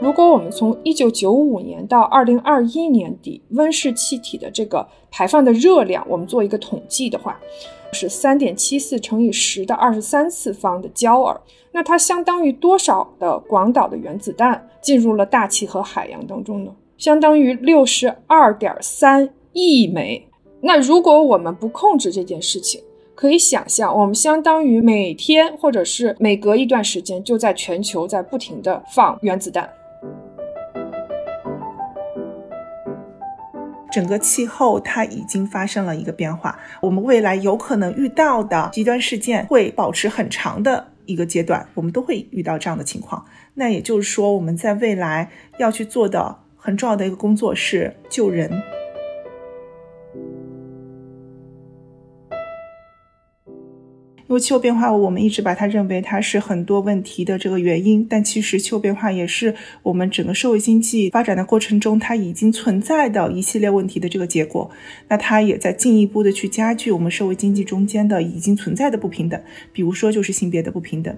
如果我们从一九九五年到二零二一年底温室气体的这个排放的热量，我们做一个统计的话，是三点七四乘以十的二十三次方的焦耳。那它相当于多少的广岛的原子弹进入了大气和海洋当中呢？相当于六十二点三亿枚。那如果我们不控制这件事情，可以想象，我们相当于每天或者是每隔一段时间就在全球在不停的放原子弹。整个气候它已经发生了一个变化，我们未来有可能遇到的极端事件会保持很长的一个阶段，我们都会遇到这样的情况。那也就是说，我们在未来要去做的很重要的一个工作是救人。因为气候变化，我们一直把它认为它是很多问题的这个原因，但其实气候变化也是我们整个社会经济发展的过程中，它已经存在的一系列问题的这个结果。那它也在进一步的去加剧我们社会经济中间的已经存在的不平等，比如说就是性别的不平等。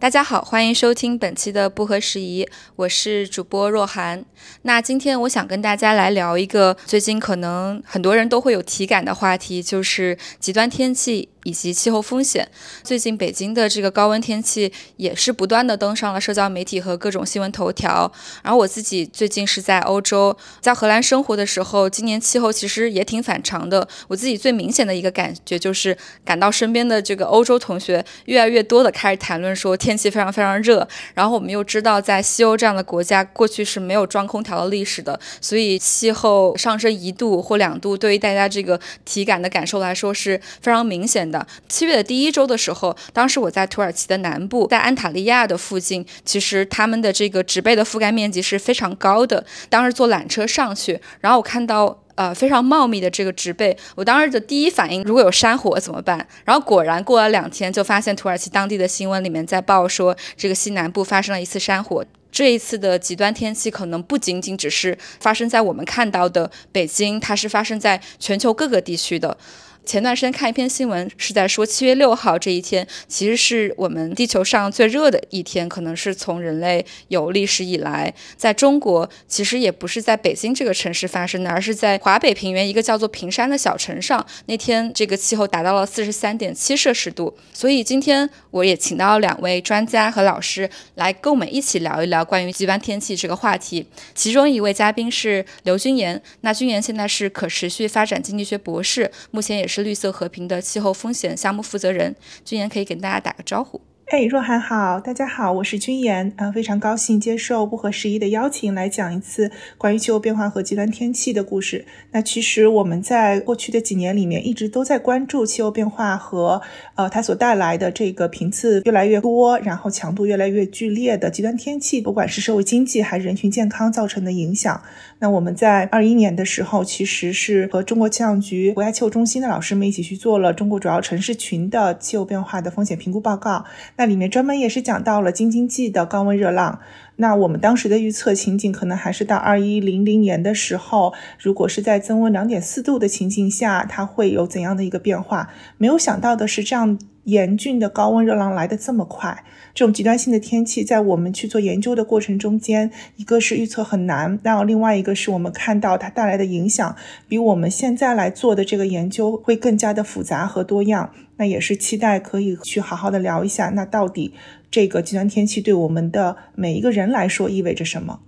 大家好，欢迎收听本期的不合时宜，我是主播若涵。那今天我想跟大家来聊一个最近可能很多人都会有体感的话题，就是极端天气。以及气候风险，最近北京的这个高温天气也是不断的登上了社交媒体和各种新闻头条。然后我自己最近是在欧洲，在荷兰生活的时候，今年气候其实也挺反常的。我自己最明显的一个感觉就是，感到身边的这个欧洲同学越来越多的开始谈论说天气非常非常热。然后我们又知道，在西欧这样的国家，过去是没有装空调的历史的，所以气候上升一度或两度，对于大家这个体感的感受来说是非常明显。的七月的第一周的时候，当时我在土耳其的南部，在安塔利亚的附近，其实他们的这个植被的覆盖面积是非常高的。当时坐缆车上去，然后我看到呃非常茂密的这个植被，我当时的第一反应，如果有山火怎么办？然后果然过了两天，就发现土耳其当地的新闻里面在报说，这个西南部发生了一次山火。这一次的极端天气可能不仅仅只是发生在我们看到的北京，它是发生在全球各个地区的。前段时间看一篇新闻，是在说七月六号这一天，其实是我们地球上最热的一天，可能是从人类有历史以来，在中国其实也不是在北京这个城市发生的，而是在华北平原一个叫做平山的小城上，那天这个气候达到了四十三点七摄氏度。所以今天我也请到两位专家和老师来跟我们一起聊一聊关于极端天气这个话题。其中一位嘉宾是刘君言，那君言现在是可持续发展经济学博士，目前也是绿色和平的气候风险项目负责人，君言可以跟大家打个招呼。哎，若涵好，大家好，我是君言，呃，非常高兴接受不合时宜的邀请，来讲一次关于气候变化和极端天气的故事。那其实我们在过去的几年里面，一直都在关注气候变化和呃它所带来的这个频次越来越多，然后强度越来越剧烈的极端天气，不管是社会经济还是人群健康造成的影响。那我们在二一年的时候，其实是和中国气象局国家气候中心的老师们一起去做了中国主要城市群的气候变化的风险评估报告。那里面专门也是讲到了京津冀的高温热浪。那我们当时的预测情景可能还是到二一零零年的时候，如果是在增温两点四度的情境下，它会有怎样的一个变化？没有想到的是，这样严峻的高温热浪来得这么快。这种极端性的天气，在我们去做研究的过程中间，一个是预测很难，然后另外一个是我们看到它带来的影响，比我们现在来做的这个研究会更加的复杂和多样。那也是期待可以去好好的聊一下，那到底这个极端天气对我们的每一个人来说意味着什么？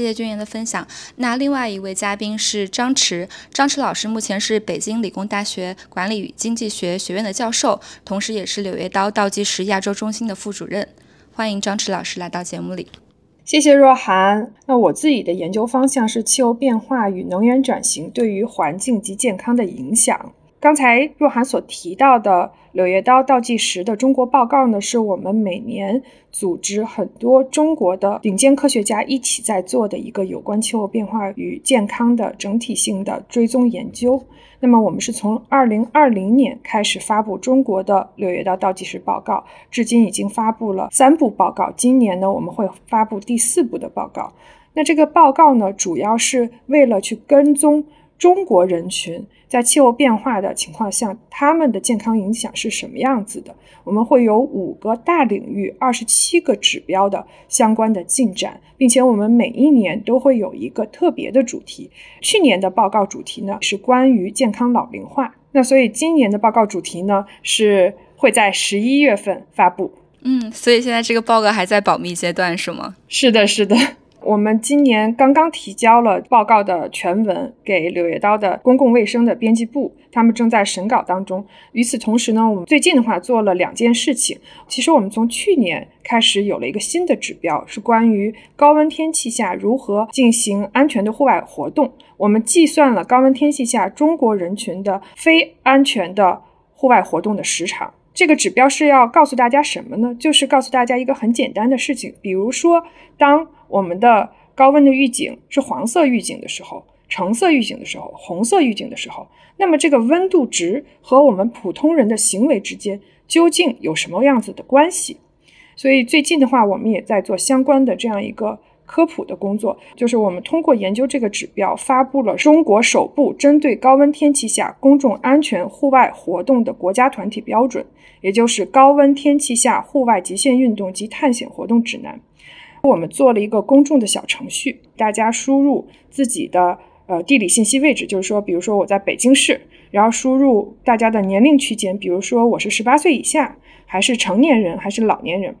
谢谢君言的分享。那另外一位嘉宾是张弛，张弛老师目前是北京理工大学管理与经济学学院的教授，同时也是柳叶刀倒计时亚洲中心的副主任。欢迎张弛老师来到节目里。谢谢若涵。那我自己的研究方向是气候变化与能源转型对于环境及健康的影响。刚才若涵所提到的。柳叶刀倒计时的中国报告呢，是我们每年组织很多中国的顶尖科学家一起在做的一个有关气候变化与健康的整体性的追踪研究。那么，我们是从二零二零年开始发布中国的柳叶刀倒计时报告，至今已经发布了三部报告。今年呢，我们会发布第四部的报告。那这个报告呢，主要是为了去跟踪。中国人群在气候变化的情况下，他们的健康影响是什么样子的。我们会有五个大领域、二十七个指标的相关的进展，并且我们每一年都会有一个特别的主题。去年的报告主题呢是关于健康老龄化，那所以今年的报告主题呢是会在十一月份发布。嗯，所以现在这个报告还在保密阶段是吗？是的，是的。我们今年刚刚提交了报告的全文给《柳叶刀》的公共卫生的编辑部，他们正在审稿当中。与此同时呢，我们最近的话做了两件事情。其实我们从去年开始有了一个新的指标，是关于高温天气下如何进行安全的户外活动。我们计算了高温天气下中国人群的非安全的户外活动的时长。这个指标是要告诉大家什么呢？就是告诉大家一个很简单的事情，比如说当。我们的高温的预警是黄色预警的时候，橙色预警的时候，红色预警的时候，那么这个温度值和我们普通人的行为之间究竟有什么样子的关系？所以最近的话，我们也在做相关的这样一个科普的工作，就是我们通过研究这个指标，发布了中国首部针对高温天气下公众安全户外活动的国家团体标准，也就是高温天气下户外极限运动及探险活动指南。我们做了一个公众的小程序，大家输入自己的呃地理信息位置，就是说，比如说我在北京市，然后输入大家的年龄区间，比如说我是十八岁以下，还是成年人，还是老年人，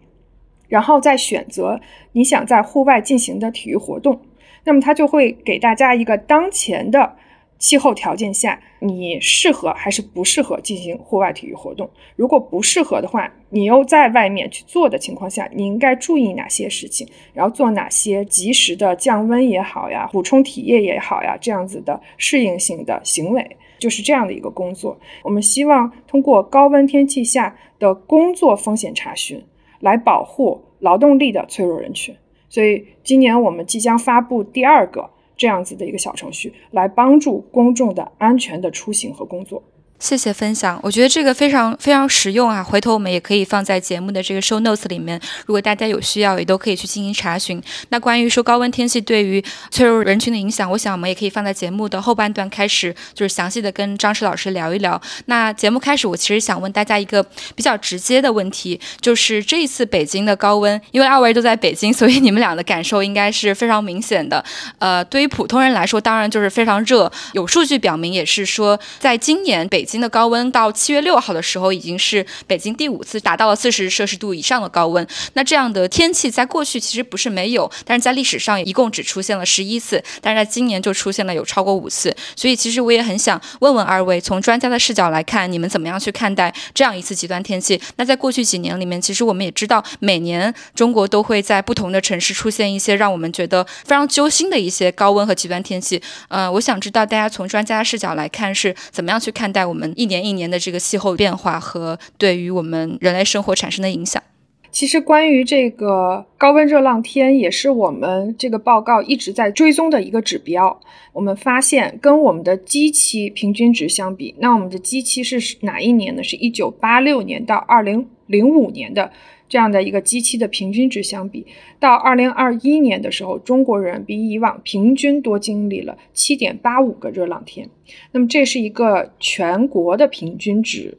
然后再选择你想在户外进行的体育活动，那么它就会给大家一个当前的。气候条件下，你适合还是不适合进行户外体育活动？如果不适合的话，你又在外面去做的情况下，你应该注意哪些事情？然后做哪些及时的降温也好呀，补充体液也好呀，这样子的适应性的行为，就是这样的一个工作。我们希望通过高温天气下的工作风险查询，来保护劳动力的脆弱人群。所以今年我们即将发布第二个。这样子的一个小程序，来帮助公众的安全的出行和工作。谢谢分享，我觉得这个非常非常实用啊！回头我们也可以放在节目的这个 show notes 里面，如果大家有需要，也都可以去进行查询。那关于说高温天气对于脆弱人群的影响，我想我们也可以放在节目的后半段开始，就是详细的跟张弛老师聊一聊。那节目开始，我其实想问大家一个比较直接的问题，就是这一次北京的高温，因为二位都在北京，所以你们俩的感受应该是非常明显的。呃，对于普通人来说，当然就是非常热。有数据表明，也是说，在今年北京的高温到七月六号的时候，已经是北京第五次达到了四十摄氏度以上的高温。那这样的天气在过去其实不是没有，但是在历史上一共只出现了十一次，但是在今年就出现了有超过五次。所以其实我也很想问问二位，从专家的视角来看，你们怎么样去看待这样一次极端天气？那在过去几年里面，其实我们也知道，每年中国都会在不同的城市出现一些让我们觉得非常揪心的一些高温和极端天气。呃，我想知道大家从专家视角来看是怎么样去看待我们一年。一年的这个气候变化和对于我们人类生活产生的影响，其实关于这个高温热浪天，也是我们这个报告一直在追踪的一个指标。我们发现，跟我们的基期平均值相比，那我们的基期是哪一年呢？是一九八六年到二零零五年的。这样的一个机器的平均值相比，到二零二一年的时候，中国人比以往平均多经历了七点八五个热浪天。那么这是一个全国的平均值。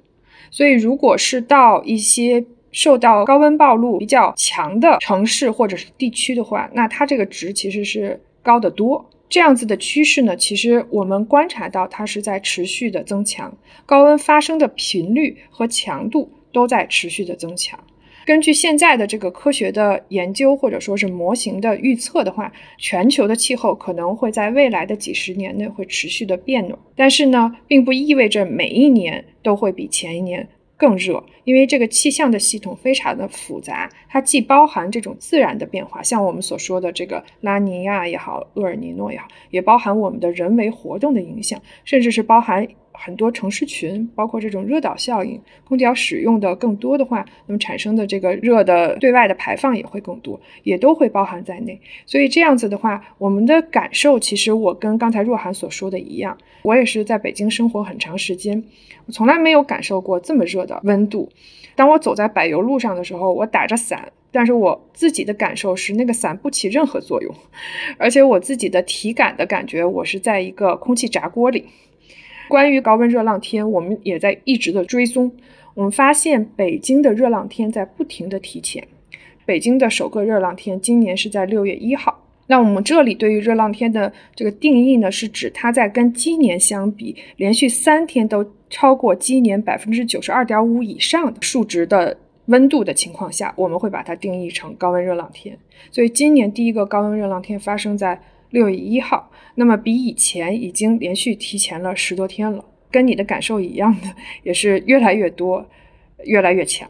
所以，如果是到一些受到高温暴露比较强的城市或者是地区的话，那它这个值其实是高得多。这样子的趋势呢，其实我们观察到它是在持续的增强，高温发生的频率和强度都在持续的增强。根据现在的这个科学的研究或者说是模型的预测的话，全球的气候可能会在未来的几十年内会持续的变暖，但是呢，并不意味着每一年都会比前一年更热，因为这个气象的系统非常的复杂，它既包含这种自然的变化，像我们所说的这个拉尼亚也好，厄尔尼诺也好，也包含我们的人为活动的影响，甚至是包含。很多城市群，包括这种热岛效应，空调使用的更多的话，那么产生的这个热的对外的排放也会更多，也都会包含在内。所以这样子的话，我们的感受其实我跟刚才若涵所说的一样，我也是在北京生活很长时间，我从来没有感受过这么热的温度。当我走在柏油路上的时候，我打着伞但是我自己的感受是那个伞不起任何作用，而且我自己的体感的感觉，我是在一个空气炸锅里。关于高温热浪天，我们也在一直的追踪，我们发现北京的热浪天在不停的提前。北京的首个热浪天今年是在六月一号。那我们这里对于热浪天的这个定义呢，是指它在跟今年相比，连续三天都超过今年百分之九十二点五以上的数值的温度的情况下，我们会把它定义成高温热浪天。所以今年第一个高温热浪天发生在六月一号，那么比以前已经连续提前了十多天了，跟你的感受一样的，也是越来越多，越来越强。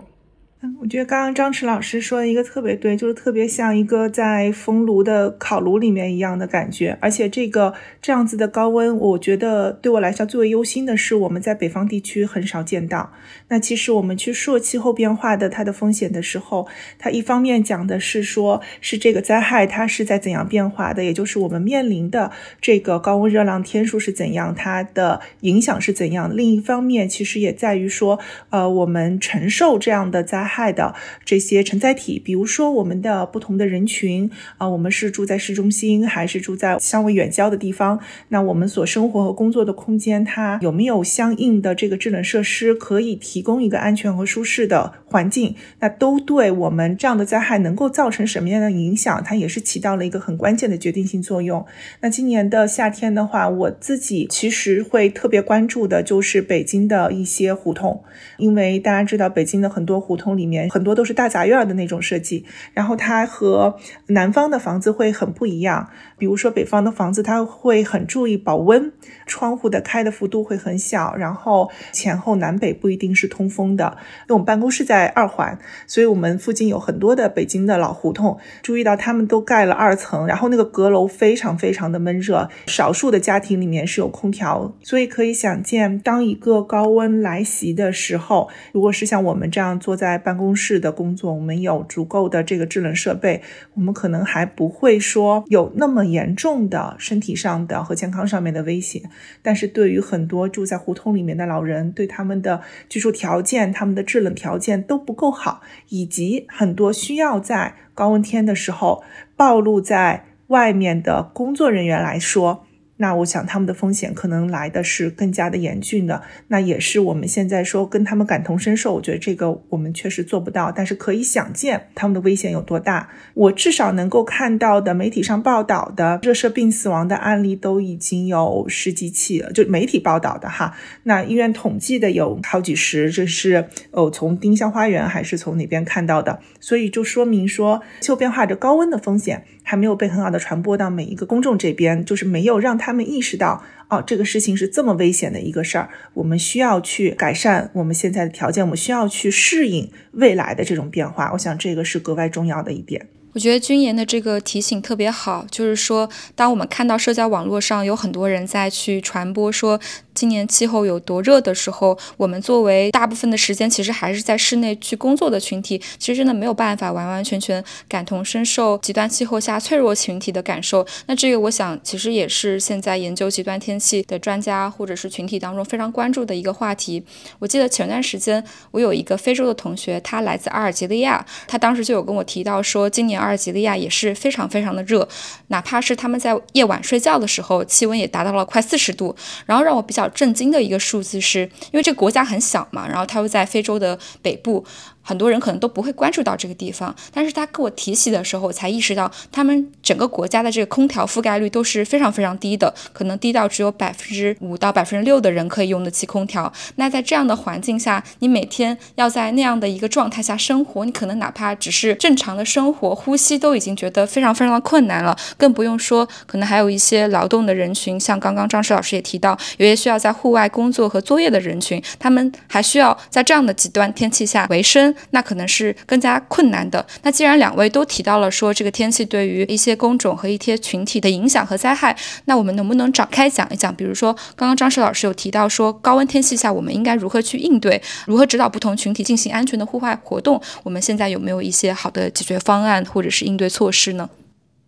我觉得刚刚张弛老师说的一个特别对，就是特别像一个在风炉的烤炉里面一样的感觉。而且这个这样子的高温，我觉得对我来说最为忧心的是，我们在北方地区很少见到。那其实我们去说气候变化的它的风险的时候，它一方面讲的是说，是这个灾害它是在怎样变化的，也就是我们面临的这个高温热浪天数是怎样，它的影响是怎样。另一方面，其实也在于说，呃，我们承受这样的灾。害害的这些承载体，比如说我们的不同的人群啊，我们是住在市中心还是住在相对远郊的地方？那我们所生活和工作的空间，它有没有相应的这个制冷设施，可以提供一个安全和舒适的环境？那都对我们这样的灾害能够造成什么样的影响，它也是起到了一个很关键的决定性作用。那今年的夏天的话，我自己其实会特别关注的就是北京的一些胡同，因为大家知道北京的很多胡同里。里面很多都是大杂院的那种设计，然后它和南方的房子会很不一样。比如说北方的房子，它会很注意保温，窗户的开的幅度会很小，然后前后南北不一定是通风的。因为我们办公室在二环，所以我们附近有很多的北京的老胡同，注意到他们都盖了二层，然后那个阁楼非常非常的闷热，少数的家庭里面是有空调，所以可以想见，当一个高温来袭的时候，如果是像我们这样坐在办办公室的工作，我们有足够的这个制冷设备，我们可能还不会说有那么严重的身体上的和健康上面的威胁。但是对于很多住在胡同里面的老人，对他们的居住条件、他们的制冷条件都不够好，以及很多需要在高温天的时候暴露在外面的工作人员来说。那我想他们的风险可能来的是更加的严峻的，那也是我们现在说跟他们感同身受，我觉得这个我们确实做不到，但是可以想见他们的危险有多大。我至少能够看到的媒体上报道的热射病死亡的案例都已经有十几起了，就媒体报道的哈。那医院统计的有好几十，这是哦从丁香花园还是从哪边看到的？所以就说明说气候变化着高温的风险。还没有被很好的传播到每一个公众这边，就是没有让他们意识到，哦，这个事情是这么危险的一个事儿，我们需要去改善我们现在的条件，我们需要去适应未来的这种变化。我想这个是格外重要的一点。我觉得军言的这个提醒特别好，就是说，当我们看到社交网络上有很多人在去传播说。今年气候有多热的时候，我们作为大部分的时间其实还是在室内去工作的群体，其实真的没有办法完完全全感同身受极端气候下脆弱群体的感受。那这个我想其实也是现在研究极端天气的专家或者是群体当中非常关注的一个话题。我记得前段时间我有一个非洲的同学，他来自阿尔及利亚，他当时就有跟我提到说，今年阿尔及利亚也是非常非常的热，哪怕是他们在夜晚睡觉的时候，气温也达到了快四十度。然后让我比较。震惊的一个数字是，因为这个国家很小嘛，然后它又在非洲的北部。很多人可能都不会关注到这个地方，但是他跟我提起的时候，我才意识到他们整个国家的这个空调覆盖率都是非常非常低的，可能低到只有百分之五到百分之六的人可以用得起空调。那在这样的环境下，你每天要在那样的一个状态下生活，你可能哪怕只是正常的生活、呼吸都已经觉得非常非常的困难了，更不用说可能还有一些劳动的人群，像刚刚张弛老师也提到，有些需要在户外工作和作业的人群，他们还需要在这样的极端天气下维生。那可能是更加困难的。那既然两位都提到了说这个天气对于一些工种和一些群体的影响和灾害，那我们能不能展开讲一讲？比如说，刚刚张石老师有提到说高温天气下我们应该如何去应对，如何指导不同群体进行安全的户外活动？我们现在有没有一些好的解决方案或者是应对措施呢？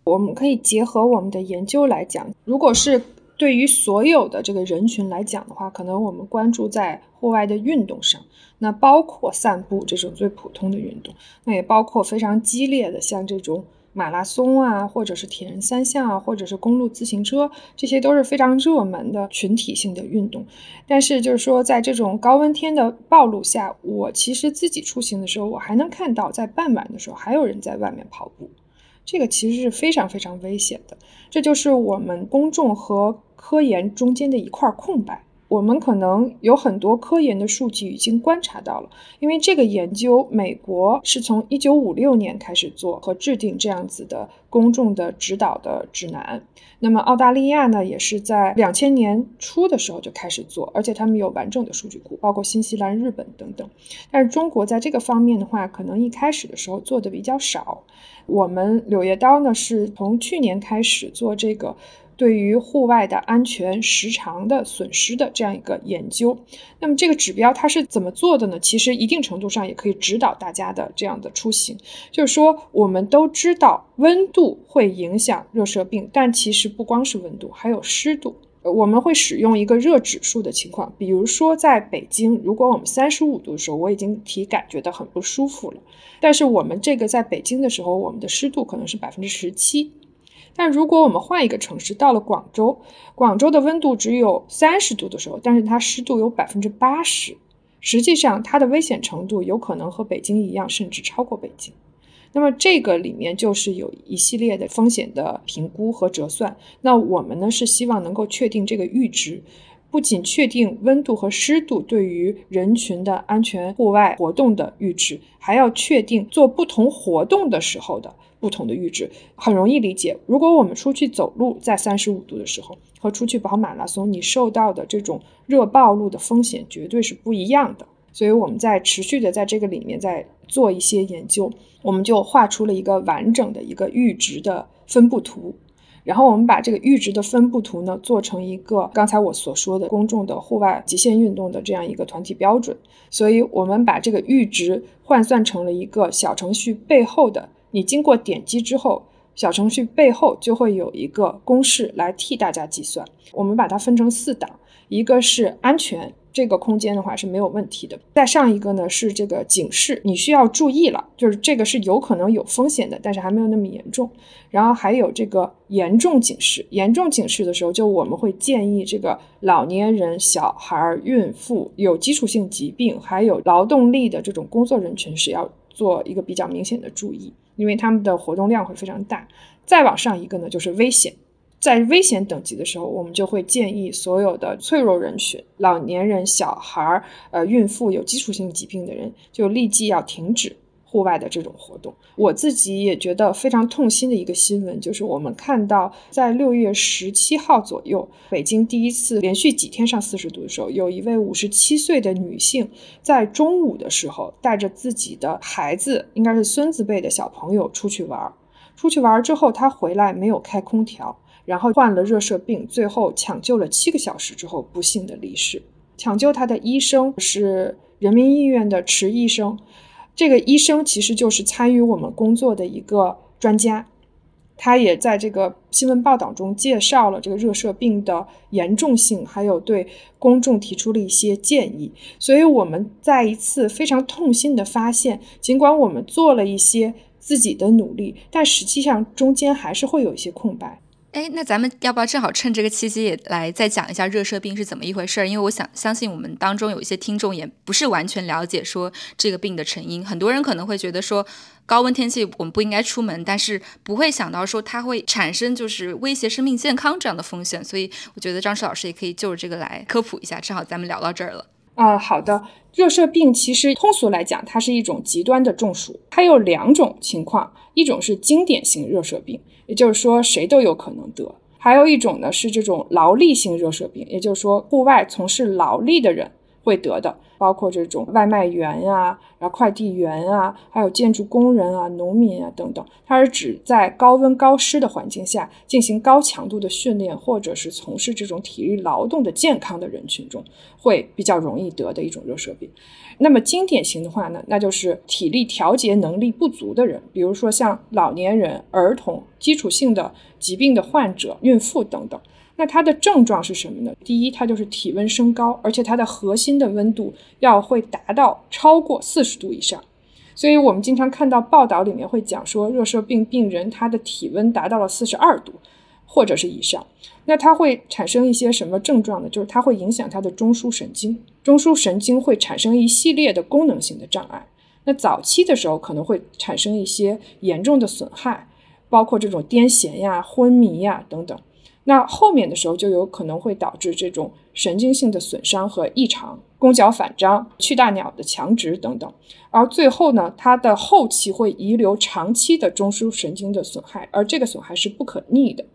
我们可以结合我们的研究来讲，如果是。对于所有的这个人群来讲的话，可能我们关注在户外的运动上，那包括散步这种最普通的运动，那也包括非常激烈的像这种。马拉松啊，或者是铁人三项啊，或者是公路自行车，这些都是非常热门的群体性的运动。但是，就是说，在这种高温天的暴露下，我其实自己出行的时候，我还能看到在傍晚的时候还有人在外面跑步，这个其实是非常非常危险的。这就是我们公众和科研中间的一块空白。我们可能有很多科研的数据已经观察到了，因为这个研究，美国是从一九五六年开始做和制定这样子的公众的指导的指南。那么澳大利亚呢，也是在两千年初的时候就开始做，而且他们有完整的数据库，包括新西兰、日本等等。但是中国在这个方面的话，可能一开始的时候做的比较少。我们柳叶刀呢，是从去年开始做这个。对于户外的安全时长的损失的这样一个研究，那么这个指标它是怎么做的呢？其实一定程度上也可以指导大家的这样的出行。就是说，我们都知道温度会影响热射病，但其实不光是温度，还有湿度。我们会使用一个热指数的情况，比如说在北京，如果我们三十五度的时候，我已经体感觉到很不舒服了。但是我们这个在北京的时候，我们的湿度可能是百分之十七。但如果我们换一个城市，到了广州，广州的温度只有三十度的时候，但是它湿度有百分之八十，实际上它的危险程度有可能和北京一样，甚至超过北京。那么这个里面就是有一系列的风险的评估和折算。那我们呢是希望能够确定这个阈值，不仅确定温度和湿度对于人群的安全户外活动的阈值，还要确定做不同活动的时候的。不同的阈值很容易理解。如果我们出去走路，在三十五度的时候，和出去跑马拉松，你受到的这种热暴露的风险绝对是不一样的。所以我们在持续的在这个里面在做一些研究，我们就画出了一个完整的一个阈值的分布图。然后我们把这个阈值的分布图呢，做成一个刚才我所说的公众的户外极限运动的这样一个团体标准。所以我们把这个阈值换算成了一个小程序背后的。你经过点击之后，小程序背后就会有一个公式来替大家计算。我们把它分成四档，一个是安全，这个空间的话是没有问题的。再上一个呢是这个警示，你需要注意了，就是这个是有可能有风险的，但是还没有那么严重。然后还有这个严重警示，严重警示的时候，就我们会建议这个老年人、小孩、孕妇、有基础性疾病，还有劳动力的这种工作人群是要做一个比较明显的注意。因为他们的活动量会非常大，再往上一个呢就是危险，在危险等级的时候，我们就会建议所有的脆弱人群、老年人、小孩儿、呃孕妇、有基础性疾病的人，就立即要停止。户外的这种活动，我自己也觉得非常痛心的一个新闻，就是我们看到在六月十七号左右，北京第一次连续几天上四十度的时候，有一位五十七岁的女性在中午的时候带着自己的孩子，应该是孙子辈的小朋友出去玩。出去玩之后，她回来没有开空调，然后患了热射病，最后抢救了七个小时之后不幸的离世。抢救她的医生是人民医院的池医生。这个医生其实就是参与我们工作的一个专家，他也在这个新闻报道中介绍了这个热射病的严重性，还有对公众提出了一些建议。所以我们再一次非常痛心的发现，尽管我们做了一些自己的努力，但实际上中间还是会有一些空白。哎，那咱们要不要正好趁这个契机也来再讲一下热射病是怎么一回事儿？因为我想相信我们当中有一些听众也不是完全了解说这个病的成因。很多人可能会觉得说高温天气我们不应该出门，但是不会想到说它会产生就是威胁生命健康这样的风险。所以我觉得张石老师也可以就着这个来科普一下。正好咱们聊到这儿了。啊，好的。热射病其实通俗来讲，它是一种极端的中暑。它有两种情况，一种是经典型热射病。也就是说，谁都有可能得。还有一种呢，是这种劳力性热射病，也就是说，户外从事劳力的人会得的。包括这种外卖员呀，然后快递员啊，还有建筑工人啊、农民啊等等，它是指在高温高湿的环境下进行高强度的训练，或者是从事这种体力劳动的健康的人群中，会比较容易得的一种热射病。那么经典型的话呢，那就是体力调节能力不足的人，比如说像老年人、儿童、基础性的疾病的患者、孕妇等等。那它的症状是什么呢？第一，它就是体温升高，而且它的核心的温度要会达到超过四十度以上。所以我们经常看到报道里面会讲说，热射病病人他的体温达到了四十二度，或者是以上。那它会产生一些什么症状呢？就是它会影响他的中枢神经，中枢神经会产生一系列的功能性的障碍。那早期的时候可能会产生一些严重的损害，包括这种癫痫呀、昏迷呀等等。那后面的时候就有可能会导致这种神经性的损伤和异常，弓角反张、去大鸟的强直等等。而最后呢，它的后期会遗留长期的中枢神经的损害，而这个损害是不可逆的。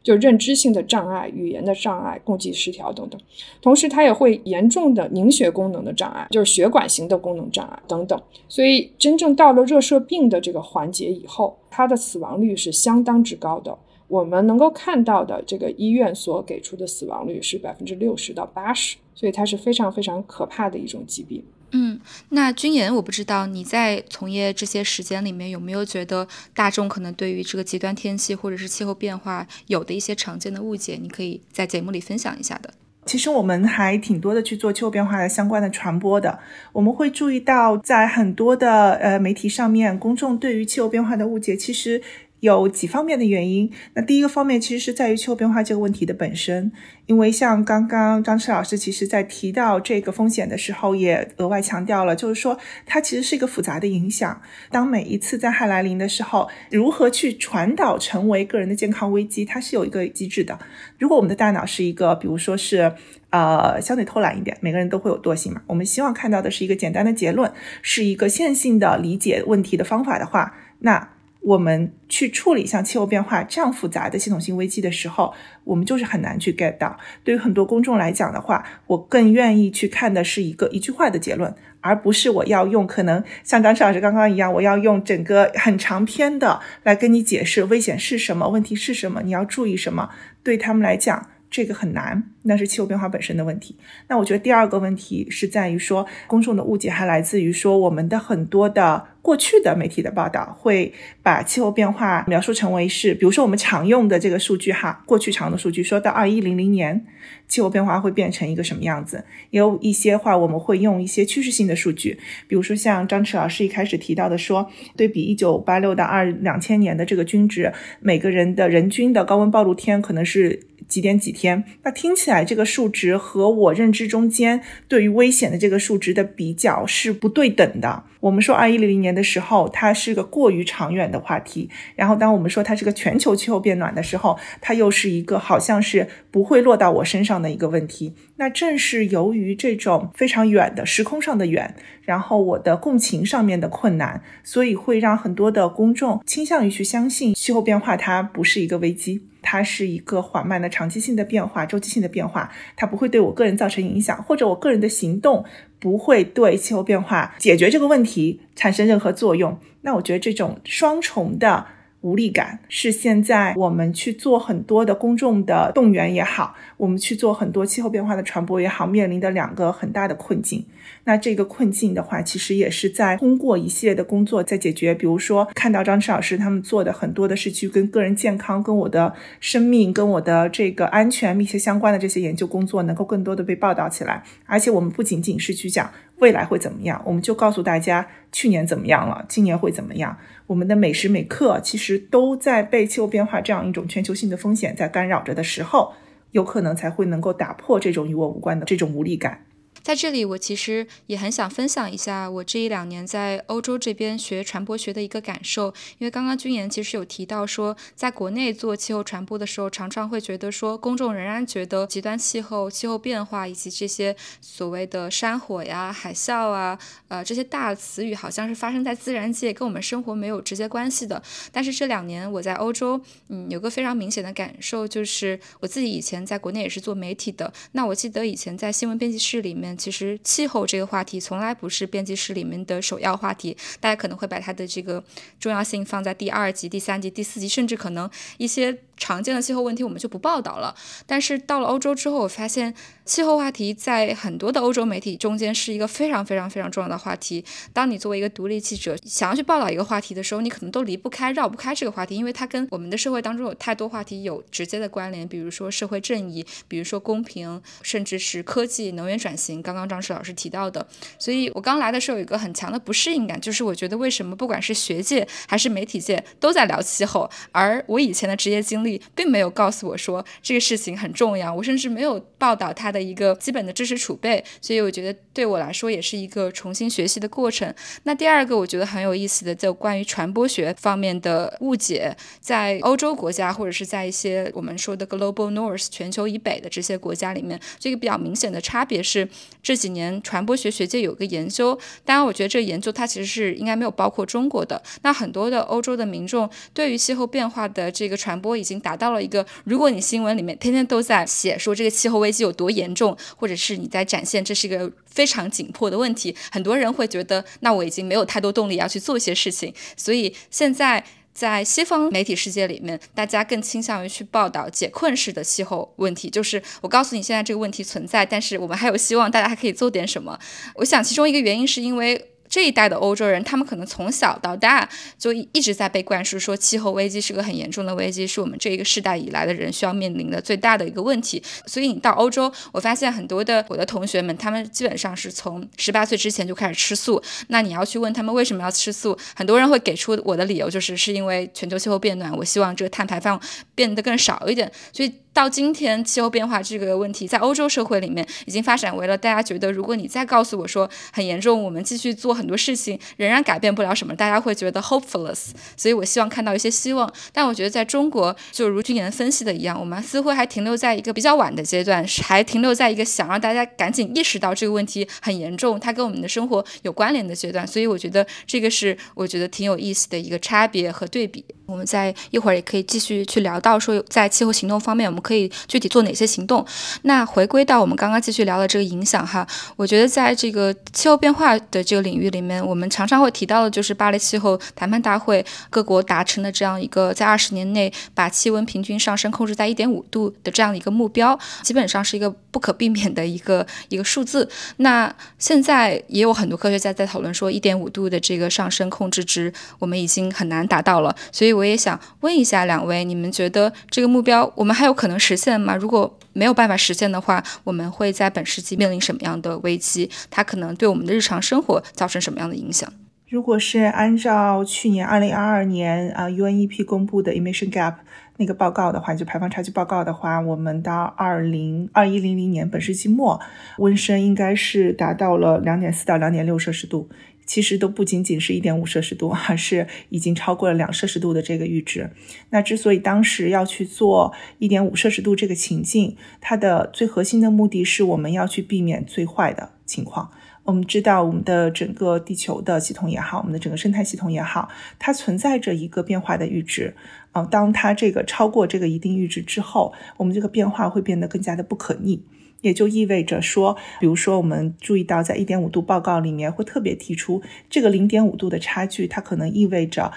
就认知性的障碍、语言的障碍、共济失调等等，同时它也会严重的凝血功能的障碍，就是血管型的功能障碍等等。所以真正到了热射病的这个环节以后，它的死亡率是相当之高的。我们能够看到的这个医院所给出的死亡率是百分之六十到八十，所以它是非常非常可怕的一种疾病。嗯，那君言，我不知道你在从业这些时间里面有没有觉得大众可能对于这个极端天气或者是气候变化有的一些常见的误解，你可以在节目里分享一下的。其实我们还挺多的去做气候变化的相关的传播的，我们会注意到在很多的呃媒体上面，公众对于气候变化的误解其实。有几方面的原因。那第一个方面其实是在于气候变化这个问题的本身，因为像刚刚张弛老师其实在提到这个风险的时候，也额外强调了，就是说它其实是一个复杂的影响。当每一次灾害来临的时候，如何去传导成为个人的健康危机，它是有一个机制的。如果我们的大脑是一个，比如说是呃相对偷懒一点，每个人都会有惰性嘛，我们希望看到的是一个简单的结论，是一个线性的理解问题的方法的话，那。我们去处理像气候变化这样复杂的系统性危机的时候，我们就是很难去 get 到。对于很多公众来讲的话，我更愿意去看的是一个一句话的结论，而不是我要用可能像张弛老师刚刚一样，我要用整个很长篇的来跟你解释危险是什么，问题是什么，你要注意什么。对他们来讲，这个很难，那是气候变化本身的问题。那我觉得第二个问题是在于说，公众的误解还来自于说我们的很多的。过去的媒体的报道会把气候变化描述成为是，比如说我们常用的这个数据哈，过去常的数据，说到二一零零年气候变化会变成一个什么样子？也有一些话我们会用一些趋势性的数据，比如说像张弛老师一开始提到的说，对比一九八六到二两千年的这个均值，每个人的人均的高温暴露天可能是几点几天？那听起来这个数值和我认知中间对于危险的这个数值的比较是不对等的。我们说二一零零年的时候，它是个过于长远的话题。然后，当我们说它是个全球气候变暖的时候，它又是一个好像是不会落到我身上的一个问题。那正是由于这种非常远的时空上的远，然后我的共情上面的困难，所以会让很多的公众倾向于去相信气候变化它不是一个危机，它是一个缓慢的长期性的变化、周期性的变化，它不会对我个人造成影响，或者我个人的行动。不会对气候变化解决这个问题产生任何作用。那我觉得这种双重的无力感是现在我们去做很多的公众的动员也好，我们去做很多气候变化的传播也好，面临的两个很大的困境。那这个困境的话，其实也是在通过一系列的工作在解决。比如说，看到张弛老师他们做的很多的是去跟个人健康、跟我的生命、跟我的这个安全密切相关的这些研究工作，能够更多的被报道起来。而且我们不仅仅是去讲未来会怎么样，我们就告诉大家去年怎么样了，今年会怎么样。我们的每时每刻其实都在被气候变化这样一种全球性的风险在干扰着的时候，有可能才会能够打破这种与我无关的这种无力感。在这里，我其实也很想分享一下我这一两年在欧洲这边学传播学的一个感受。因为刚刚君言其实有提到说，在国内做气候传播的时候，常常会觉得说，公众仍然觉得极端气候、气候变化以及这些所谓的山火呀、海啸啊，呃，这些大词语好像是发生在自然界，跟我们生活没有直接关系的。但是这两年我在欧洲，嗯，有个非常明显的感受，就是我自己以前在国内也是做媒体的，那我记得以前在新闻编辑室里面。其实气候这个话题从来不是编辑室里面的首要话题，大家可能会把它的这个重要性放在第二集、第三集、第四集，甚至可能一些常见的气候问题我们就不报道了。但是到了欧洲之后，我发现气候话题在很多的欧洲媒体中间是一个非常非常非常重要的话题。当你作为一个独立记者想要去报道一个话题的时候，你可能都离不开、绕不开这个话题，因为它跟我们的社会当中有太多话题有直接的关联，比如说社会正义，比如说公平，甚至是科技、能源转型。刚刚张石老师提到的，所以我刚来的时候有一个很强的不适应感，就是我觉得为什么不管是学界还是媒体界都在聊气候，而我以前的职业经历并没有告诉我说这个事情很重要，我甚至没有报道它的一个基本的知识储备，所以我觉得对我来说也是一个重新学习的过程。那第二个我觉得很有意思的，就关于传播学方面的误解，在欧洲国家或者是在一些我们说的 global north 全球以北的这些国家里面，这个比较明显的差别是这几年传播学学界有个研究，当然我觉得这个研究它其实是应该没有包括中国的。那很多的欧洲的民众对于气候变化的这个传播已经达到了一个，如果你新闻里面天天都在写说这个气候危机有多严重，或者是你在展现这是一个非常紧迫的问题，很多人会觉得那我已经没有太多动力要去做一些事情。所以现在在西方媒体世界里面，大家更倾向于去报道解困式的气候问题，就是我告诉你现在这个问题存在，但是我们还有希望，大家还可以做点什么。我想其中一个原因是因为。这一代的欧洲人，他们可能从小到大就一直在被灌输说气候危机是个很严重的危机，是我们这一个世代以来的人需要面临的最大的一个问题。所以你到欧洲，我发现很多的我的同学们，他们基本上是从十八岁之前就开始吃素。那你要去问他们为什么要吃素，很多人会给出我的理由就是是因为全球气候变暖，我希望这个碳排放变得更少一点。所以。到今天，气候变化这个问题在欧洲社会里面已经发展为了大家觉得，如果你再告诉我说很严重，我们继续做很多事情仍然改变不了什么，大家会觉得 hopeless。所以我希望看到一些希望。但我觉得在中国，就如君言分析的一样，我们似乎还停留在一个比较晚的阶段，还停留在一个想让大家赶紧意识到这个问题很严重，它跟我们的生活有关联的阶段。所以我觉得这个是我觉得挺有意思的一个差别和对比。我们在一会儿也可以继续去聊到说，在气候行动方面，我们可以具体做哪些行动？那回归到我们刚刚继续聊的这个影响哈，我觉得在这个气候变化的这个领域里面，我们常常会提到的就是巴黎气候谈判大会各国达成的这样一个在二十年内把气温平均上升控制在一点五度的这样的一个目标，基本上是一个不可避免的一个一个数字。那现在也有很多科学家在讨论说，一点五度的这个上升控制值，我们已经很难达到了。所以我也想问一下两位，你们觉得这个目标我们还有可能实现吗？如果没有办法实现的话，我们会在本世纪面临什么样的危机？它可能对我们的日常生活造成什么样的影响？如果是按照去年二零二二年啊 UNEP 公布的 Emission Gap 那个报告的话，就排放差距报告的话，我们到二零二一零零年本世纪末，温升应该是达到了两点四到两点六摄氏度。其实都不仅仅是一点五摄氏度，而是已经超过了两摄氏度的这个阈值。那之所以当时要去做一点五摄氏度这个情境，它的最核心的目的是我们要去避免最坏的情况。我们知道，我们的整个地球的系统也好，我们的整个生态系统也好，它存在着一个变化的阈值。啊，当它这个超过这个一定阈值之后，我们这个变化会变得更加的不可逆。也就意味着说，比如说，我们注意到在一点五度报告里面会特别提出这个零点五度的差距，它可能意味着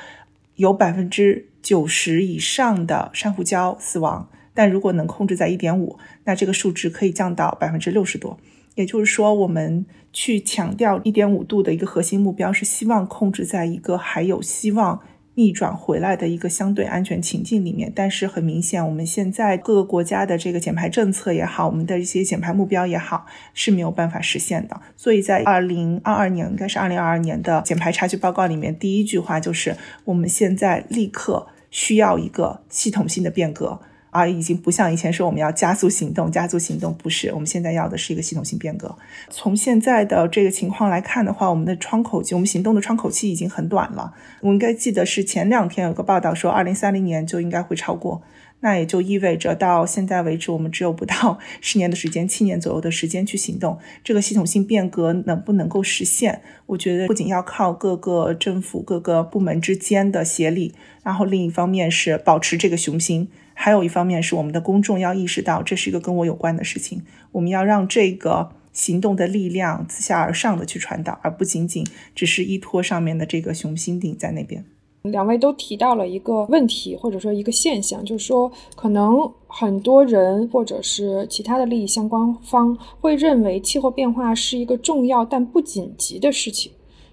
有百分之九十以上的珊瑚礁死亡。但如果能控制在一点五，那这个数值可以降到百分之六十多。也就是说，我们去强调一点五度的一个核心目标，是希望控制在一个还有希望。逆转回来的一个相对安全情境里面，但是很明显，我们现在各个国家的这个减排政策也好，我们的一些减排目标也好，是没有办法实现的。所以在二零二二年，应该是二零二二年的减排差距报告里面，第一句话就是我们现在立刻需要一个系统性的变革。而已经不像以前说我们要加速行动，加速行动不是，我们现在要的是一个系统性变革。从现在的这个情况来看的话，我们的窗口期，我们行动的窗口期已经很短了。我应该记得是前两天有个报道说，二零三零年就应该会超过，那也就意味着到现在为止，我们只有不到十年的时间，七年左右的时间去行动。这个系统性变革能不能够实现？我觉得不仅要靠各个政府、各个部门之间的协力，然后另一方面是保持这个雄心。还有一方面是我们的公众要意识到，这是一个跟我有关的事情。我们要让这个行动的力量自下而上的去传导，而不仅仅只是依托上面的这个雄心顶在那边。两位都提到了一个问题，或者说一个现象，就是说，可能很多人或者是其他的利益相关方会认为气候变化是一个重要但不紧急的事情。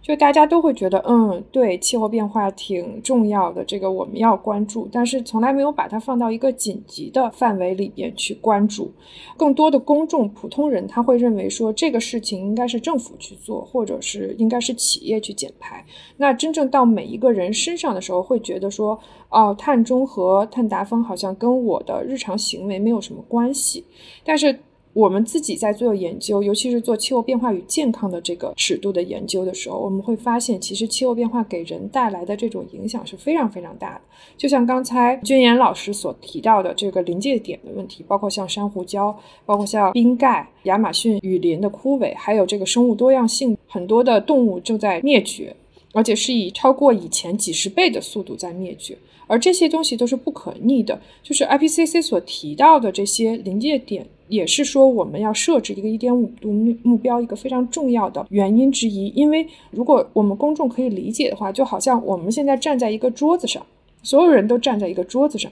就大家都会觉得，嗯，对，气候变化挺重要的，这个我们要关注，但是从来没有把它放到一个紧急的范围里边去关注。更多的公众、普通人他会认为说，这个事情应该是政府去做，或者是应该是企业去减排。那真正到每一个人身上的时候，会觉得说，哦，碳中和、碳达峰好像跟我的日常行为没有什么关系，但是。我们自己在做研究，尤其是做气候变化与健康的这个尺度的研究的时候，我们会发现，其实气候变化给人带来的这种影响是非常非常大的。就像刚才君岩老师所提到的这个临界点的问题，包括像珊瑚礁，包括像冰盖、亚马逊雨林的枯萎，还有这个生物多样性，很多的动物正在灭绝，而且是以超过以前几十倍的速度在灭绝。而这些东西都是不可逆的，就是 IPCC 所提到的这些临界点。也是说，我们要设置一个一点五度目目标，一个非常重要的原因之一。因为如果我们公众可以理解的话，就好像我们现在站在一个桌子上，所有人都站在一个桌子上。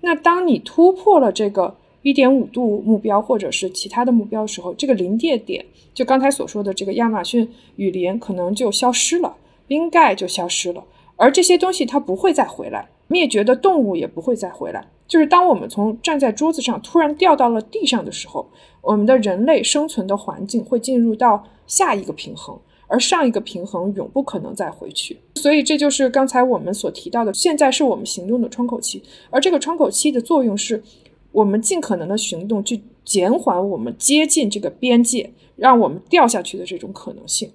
那当你突破了这个一点五度目标，或者是其他的目标的时候，这个临界点，就刚才所说的这个亚马逊雨林可能就消失了，冰盖就消失了，而这些东西它不会再回来，灭绝的动物也不会再回来。就是当我们从站在桌子上突然掉到了地上的时候，我们的人类生存的环境会进入到下一个平衡，而上一个平衡永不可能再回去。所以这就是刚才我们所提到的，现在是我们行动的窗口期，而这个窗口期的作用是，我们尽可能的行动去减缓我们接近这个边界，让我们掉下去的这种可能性，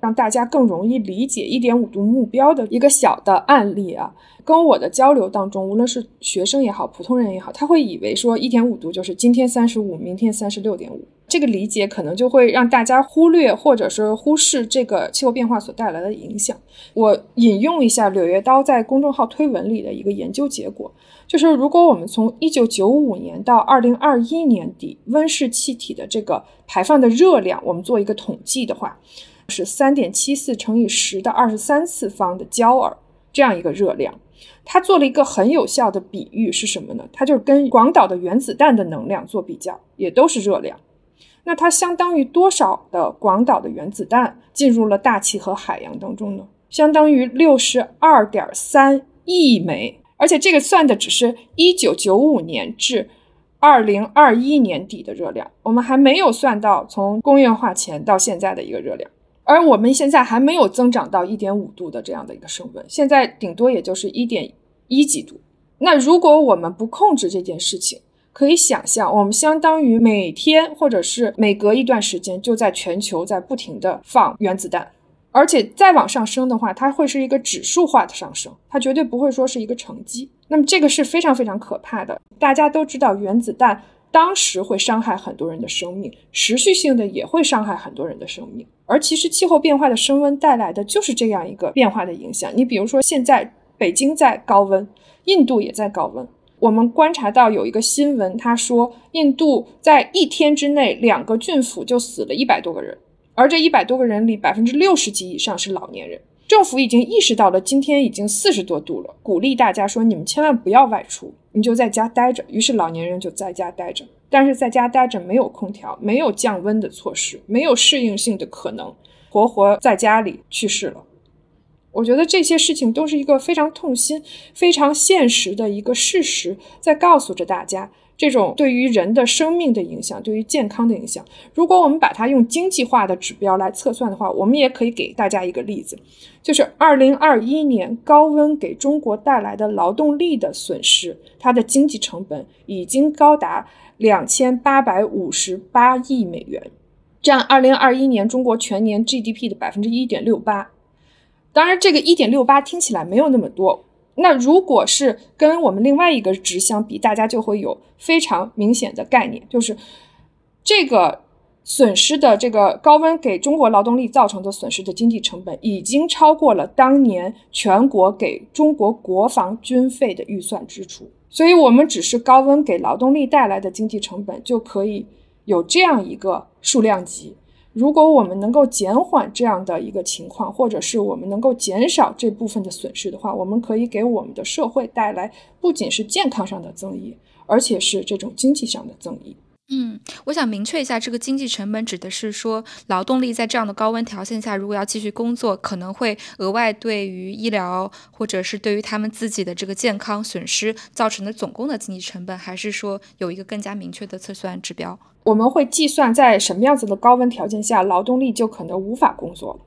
让大家更容易理解一点五度目标的一个小的案例啊。跟我的交流当中，无论是学生也好，普通人也好，他会以为说一点五度就是今天三十五，明天三十六点五，这个理解可能就会让大家忽略或者是忽视这个气候变化所带来的影响。我引用一下《柳叶刀》在公众号推文里的一个研究结果，就是如果我们从一九九五年到二零二一年底温室气体的这个排放的热量，我们做一个统计的话，是三点七四乘以十的二十三次方的焦耳这样一个热量。他做了一个很有效的比喻是什么呢？它就是跟广岛的原子弹的能量做比较，也都是热量。那它相当于多少的广岛的原子弹进入了大气和海洋当中呢？相当于六十二点三亿枚。而且这个算的只是一九九五年至二零二一年底的热量，我们还没有算到从工业化前到现在的一个热量。而我们现在还没有增长到一点五度的这样的一个升温，现在顶多也就是一点一几度。那如果我们不控制这件事情，可以想象，我们相当于每天或者是每隔一段时间就在全球在不停的放原子弹，而且再往上升的话，它会是一个指数化的上升，它绝对不会说是一个乘积。那么这个是非常非常可怕的。大家都知道原子弹。当时会伤害很多人的生命，持续性的也会伤害很多人的生命。而其实气候变化的升温带来的就是这样一个变化的影响。你比如说，现在北京在高温，印度也在高温。我们观察到有一个新闻，他说印度在一天之内两个郡府就死了一百多个人，而这一百多个人里百分之六十几以上是老年人。政府已经意识到了今天已经四十多度了，鼓励大家说你们千万不要外出，你就在家待着。于是老年人就在家待着，但是在家待着没有空调，没有降温的措施，没有适应性的可能，活活在家里去世了。我觉得这些事情都是一个非常痛心、非常现实的一个事实，在告诉着大家。这种对于人的生命的影响，对于健康的影响，如果我们把它用经济化的指标来测算的话，我们也可以给大家一个例子，就是二零二一年高温给中国带来的劳动力的损失，它的经济成本已经高达两千八百五十八亿美元，占二零二一年中国全年 GDP 的百分之一点六八。当然，这个一点六八听起来没有那么多。那如果是跟我们另外一个值相比，大家就会有非常明显的概念，就是这个损失的这个高温给中国劳动力造成的损失的经济成本，已经超过了当年全国给中国国防军费的预算支出。所以，我们只是高温给劳动力带来的经济成本，就可以有这样一个数量级。如果我们能够减缓这样的一个情况，或者是我们能够减少这部分的损失的话，我们可以给我们的社会带来不仅是健康上的增益，而且是这种经济上的增益。嗯，我想明确一下，这个经济成本指的是说，劳动力在这样的高温条件下，如果要继续工作，可能会额外对于医疗或者是对于他们自己的这个健康损失造成的总共的经济成本，还是说有一个更加明确的测算指标？我们会计算在什么样子的高温条件下，劳动力就可能无法工作了。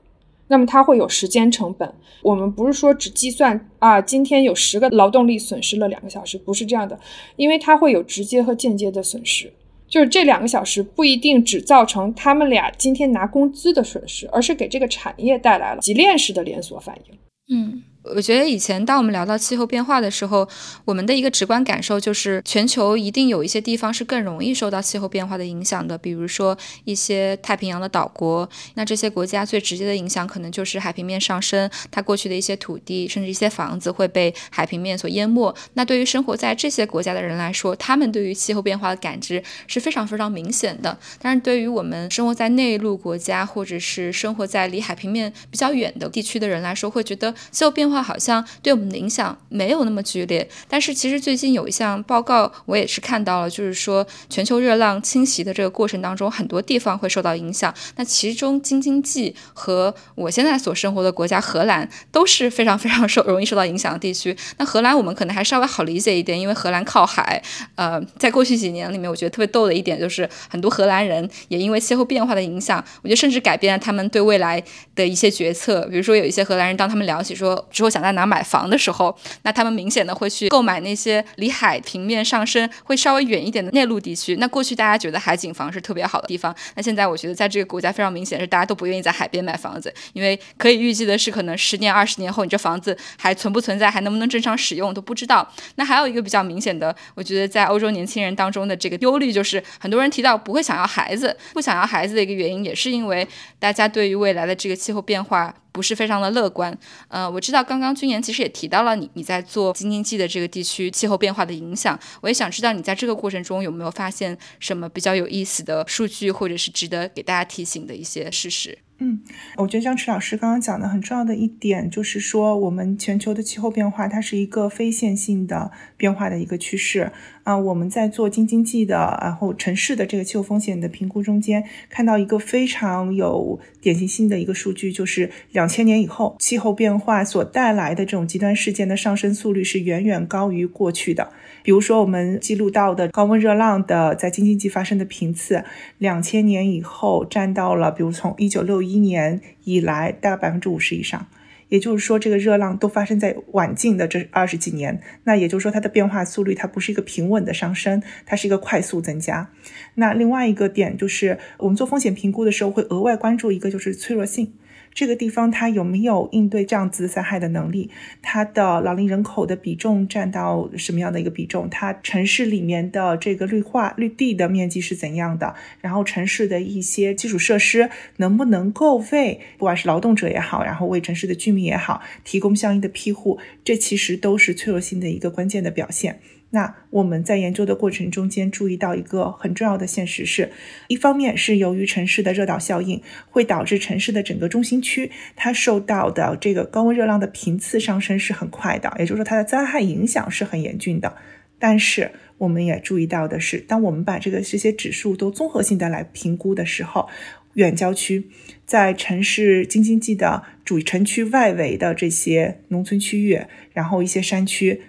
那么它会有时间成本。我们不是说只计算啊，今天有十个劳动力损失了两个小时，不是这样的，因为它会有直接和间接的损失。就是这两个小时不一定只造成他们俩今天拿工资的损失，而是给这个产业带来了级链式的连锁反应。嗯。我觉得以前当我们聊到气候变化的时候，我们的一个直观感受就是，全球一定有一些地方是更容易受到气候变化的影响的，比如说一些太平洋的岛国。那这些国家最直接的影响可能就是海平面上升，它过去的一些土地甚至一些房子会被海平面所淹没。那对于生活在这些国家的人来说，他们对于气候变化的感知是非常非常明显的。但是对于我们生活在内陆国家或者是生活在离海平面比较远的地区的人来说，会觉得气候变化好像对我们的影响没有那么剧烈，但是其实最近有一项报告，我也是看到了，就是说全球热浪侵袭的这个过程当中，很多地方会受到影响。那其中京津冀和我现在所生活的国家荷兰都是非常非常受容易受到影响的地区。那荷兰我们可能还稍微好理解一点，因为荷兰靠海。呃，在过去几年里面，我觉得特别逗的一点就是，很多荷兰人也因为气候变化的影响，我觉得甚至改变了他们对未来的一些决策。比如说有一些荷兰人，当他们聊起说 之后想在哪。买房的时候，那他们明显的会去购买那些离海平面上升会稍微远一点的内陆地区。那过去大家觉得海景房是特别好的地方，那现在我觉得在这个国家非常明显是大家都不愿意在海边买房子，因为可以预计的是可能十年、二十年后你这房子还存不存在，还能不能正常使用都不知道。那还有一个比较明显的，我觉得在欧洲年轻人当中的这个忧虑，就是很多人提到不会想要孩子，不想要孩子的一个原因，也是因为大家对于未来的这个气候变化。不是非常的乐观，呃，我知道刚刚君言其实也提到了你你在做京津冀的这个地区气候变化的影响，我也想知道你在这个过程中有没有发现什么比较有意思的数据，或者是值得给大家提醒的一些事实。嗯，我觉得张弛老师刚刚讲的很重要的一点就是说，我们全球的气候变化它是一个非线性的变化的一个趋势啊。我们在做京津冀的，然后城市的这个气候风险的评估中间，看到一个非常有典型性的一个数据，就是两千年以后，气候变化所带来的这种极端事件的上升速率是远远高于过去的。比如说，我们记录到的高温热浪的在京津冀发生的频次，两千年以后占到了，比如从一九六一年以来大概百分之五十以上。也就是说，这个热浪都发生在晚近的这二十几年。那也就是说，它的变化速率它不是一个平稳的上升，它是一个快速增加。那另外一个点就是，我们做风险评估的时候会额外关注一个，就是脆弱性。这个地方它有没有应对这样子灾害的能力？它的老龄人口的比重占到什么样的一个比重？它城市里面的这个绿化绿地的面积是怎样的？然后城市的一些基础设施能不能够为不管是劳动者也好，然后为城市的居民也好提供相应的庇护？这其实都是脆弱性的一个关键的表现。那我们在研究的过程中间注意到一个很重要的现实是，一方面是由于城市的热岛效应会导致城市的整个中心区它受到的这个高温热浪的频次上升是很快的，也就是说它的灾害影响是很严峻的。但是我们也注意到的是，当我们把这个这些指数都综合性的来评估的时候，远郊区在城市京津冀的主城区外围的这些农村区域，然后一些山区。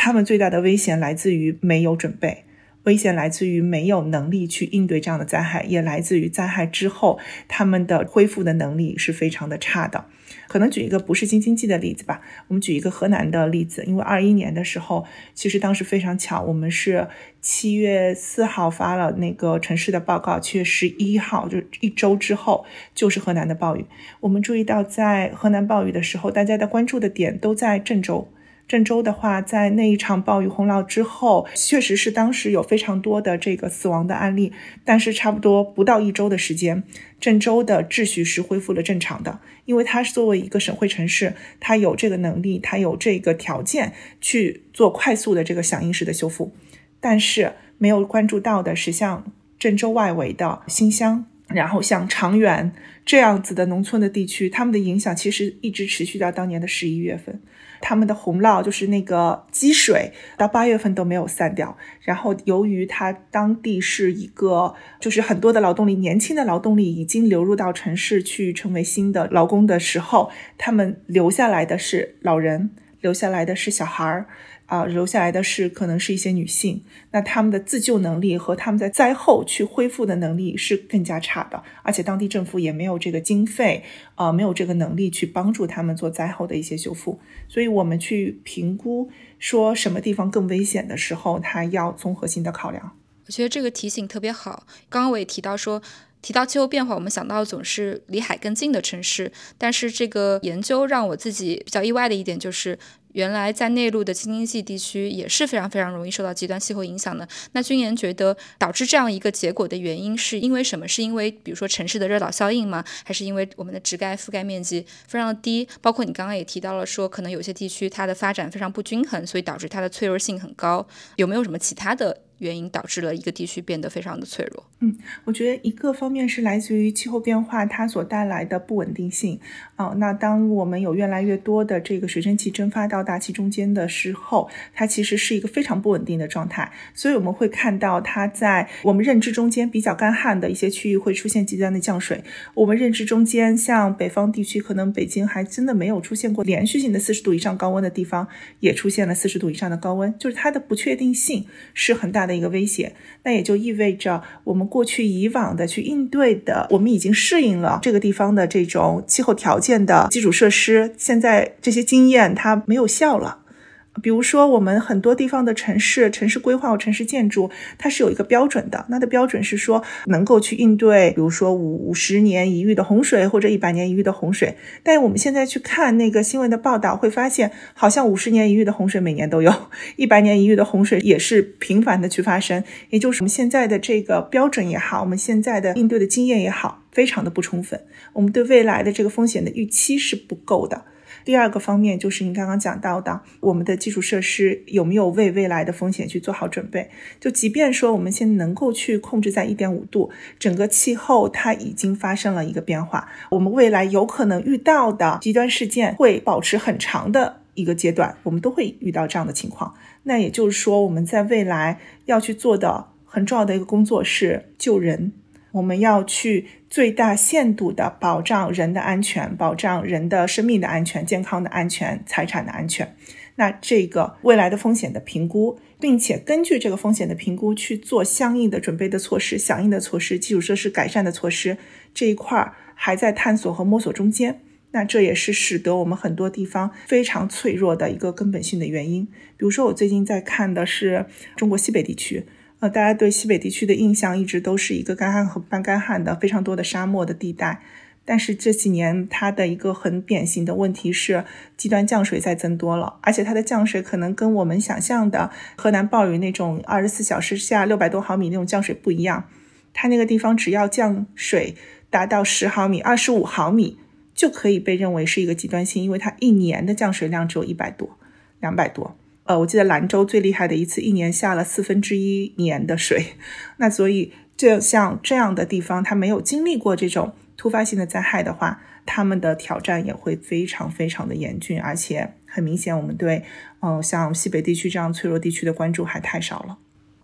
他们最大的危险来自于没有准备，危险来自于没有能力去应对这样的灾害，也来自于灾害之后他们的恢复的能力是非常的差的。可能举一个不是京津冀的例子吧，我们举一个河南的例子，因为二一年的时候，其实当时非常巧，我们是七月四号发了那个城市的报告，七月十一号就一周之后就是河南的暴雨。我们注意到在河南暴雨的时候，大家的关注的点都在郑州。郑州的话，在那一场暴雨洪涝之后，确实是当时有非常多的这个死亡的案例。但是差不多不到一周的时间，郑州的秩序是恢复了正常的，因为它是作为一个省会城市，它有这个能力，它有这个条件去做快速的这个响应式的修复。但是没有关注到的是，像郑州外围的新乡。然后像长垣这样子的农村的地区，他们的影响其实一直持续到当年的十一月份。他们的洪涝就是那个积水，到八月份都没有散掉。然后由于它当地是一个，就是很多的劳动力，年轻的劳动力已经流入到城市去成为新的劳工的时候，他们留下来的是老人，留下来的是小孩儿。啊，留下来的是可能是一些女性，那他们的自救能力和他们在灾后去恢复的能力是更加差的，而且当地政府也没有这个经费，啊，没有这个能力去帮助他们做灾后的一些修复，所以我们去评估说什么地方更危险的时候，他要综合性的考量。我觉得这个提醒特别好。刚刚我也提到说，提到气候变化，我们想到总是离海更近的城市，但是这个研究让我自己比较意外的一点就是。原来在内陆的京津冀地区也是非常非常容易受到极端气候影响的。那君言觉得导致这样一个结果的原因是因为什么？是因为比如说城市的热岛效应吗？还是因为我们的植盖覆盖面积非常的低？包括你刚刚也提到了说，可能有些地区它的发展非常不均衡，所以导致它的脆弱性很高。有没有什么其他的？原因导致了一个地区变得非常的脆弱。嗯，我觉得一个方面是来自于气候变化它所带来的不稳定性。哦，那当我们有越来越多的这个水蒸气蒸发到大气中间的时候，它其实是一个非常不稳定的状态。所以我们会看到它在我们认知中间比较干旱的一些区域会出现极端的降水。我们认知中间像北方地区，可能北京还真的没有出现过连续性的四十度以上高温的地方，也出现了四十度以上的高温，就是它的不确定性是很大。的一个威胁，那也就意味着我们过去以往的去应对的，我们已经适应了这个地方的这种气候条件的基础设施，现在这些经验它没有效了。比如说，我们很多地方的城市、城市规划或城市建筑，它是有一个标准的。那的标准是说，能够去应对，比如说五五十年一遇的洪水或者一百年一遇的洪水。但我们现在去看那个新闻的报道，会发现，好像五十年一遇的洪水每年都有，一百年一遇的洪水也是频繁的去发生。也就是我们现在的这个标准也好，我们现在的应对的经验也好，非常的不充分。我们对未来的这个风险的预期是不够的。第二个方面就是您刚刚讲到的，我们的基础设施有没有为未来的风险去做好准备？就即便说我们现在能够去控制在一点五度，整个气候它已经发生了一个变化，我们未来有可能遇到的极端事件会保持很长的一个阶段，我们都会遇到这样的情况。那也就是说，我们在未来要去做的很重要的一个工作是救人。我们要去最大限度的保障人的安全，保障人的生命的安全、健康的安全、财产的安全。那这个未来的风险的评估，并且根据这个风险的评估去做相应的准备的措施、响应的措施、基础设施改善的措施，这一块儿还在探索和摸索中间。那这也是使得我们很多地方非常脆弱的一个根本性的原因。比如说，我最近在看的是中国西北地区。呃，大家对西北地区的印象一直都是一个干旱和半干旱的非常多的沙漠的地带，但是这几年它的一个很典型的问题是极端降水在增多了，而且它的降水可能跟我们想象的河南暴雨那种二十四小时下六百多毫米那种降水不一样，它那个地方只要降水达到十毫米、二十五毫米就可以被认为是一个极端性，因为它一年的降水量只有一百多、两百多。呃，我记得兰州最厉害的一次，一年下了四分之一年的水。那所以，就像这样的地方，它没有经历过这种突发性的灾害的话，他们的挑战也会非常非常的严峻。而且很明显，我们对，呃，像西北地区这样脆弱地区的关注还太少了。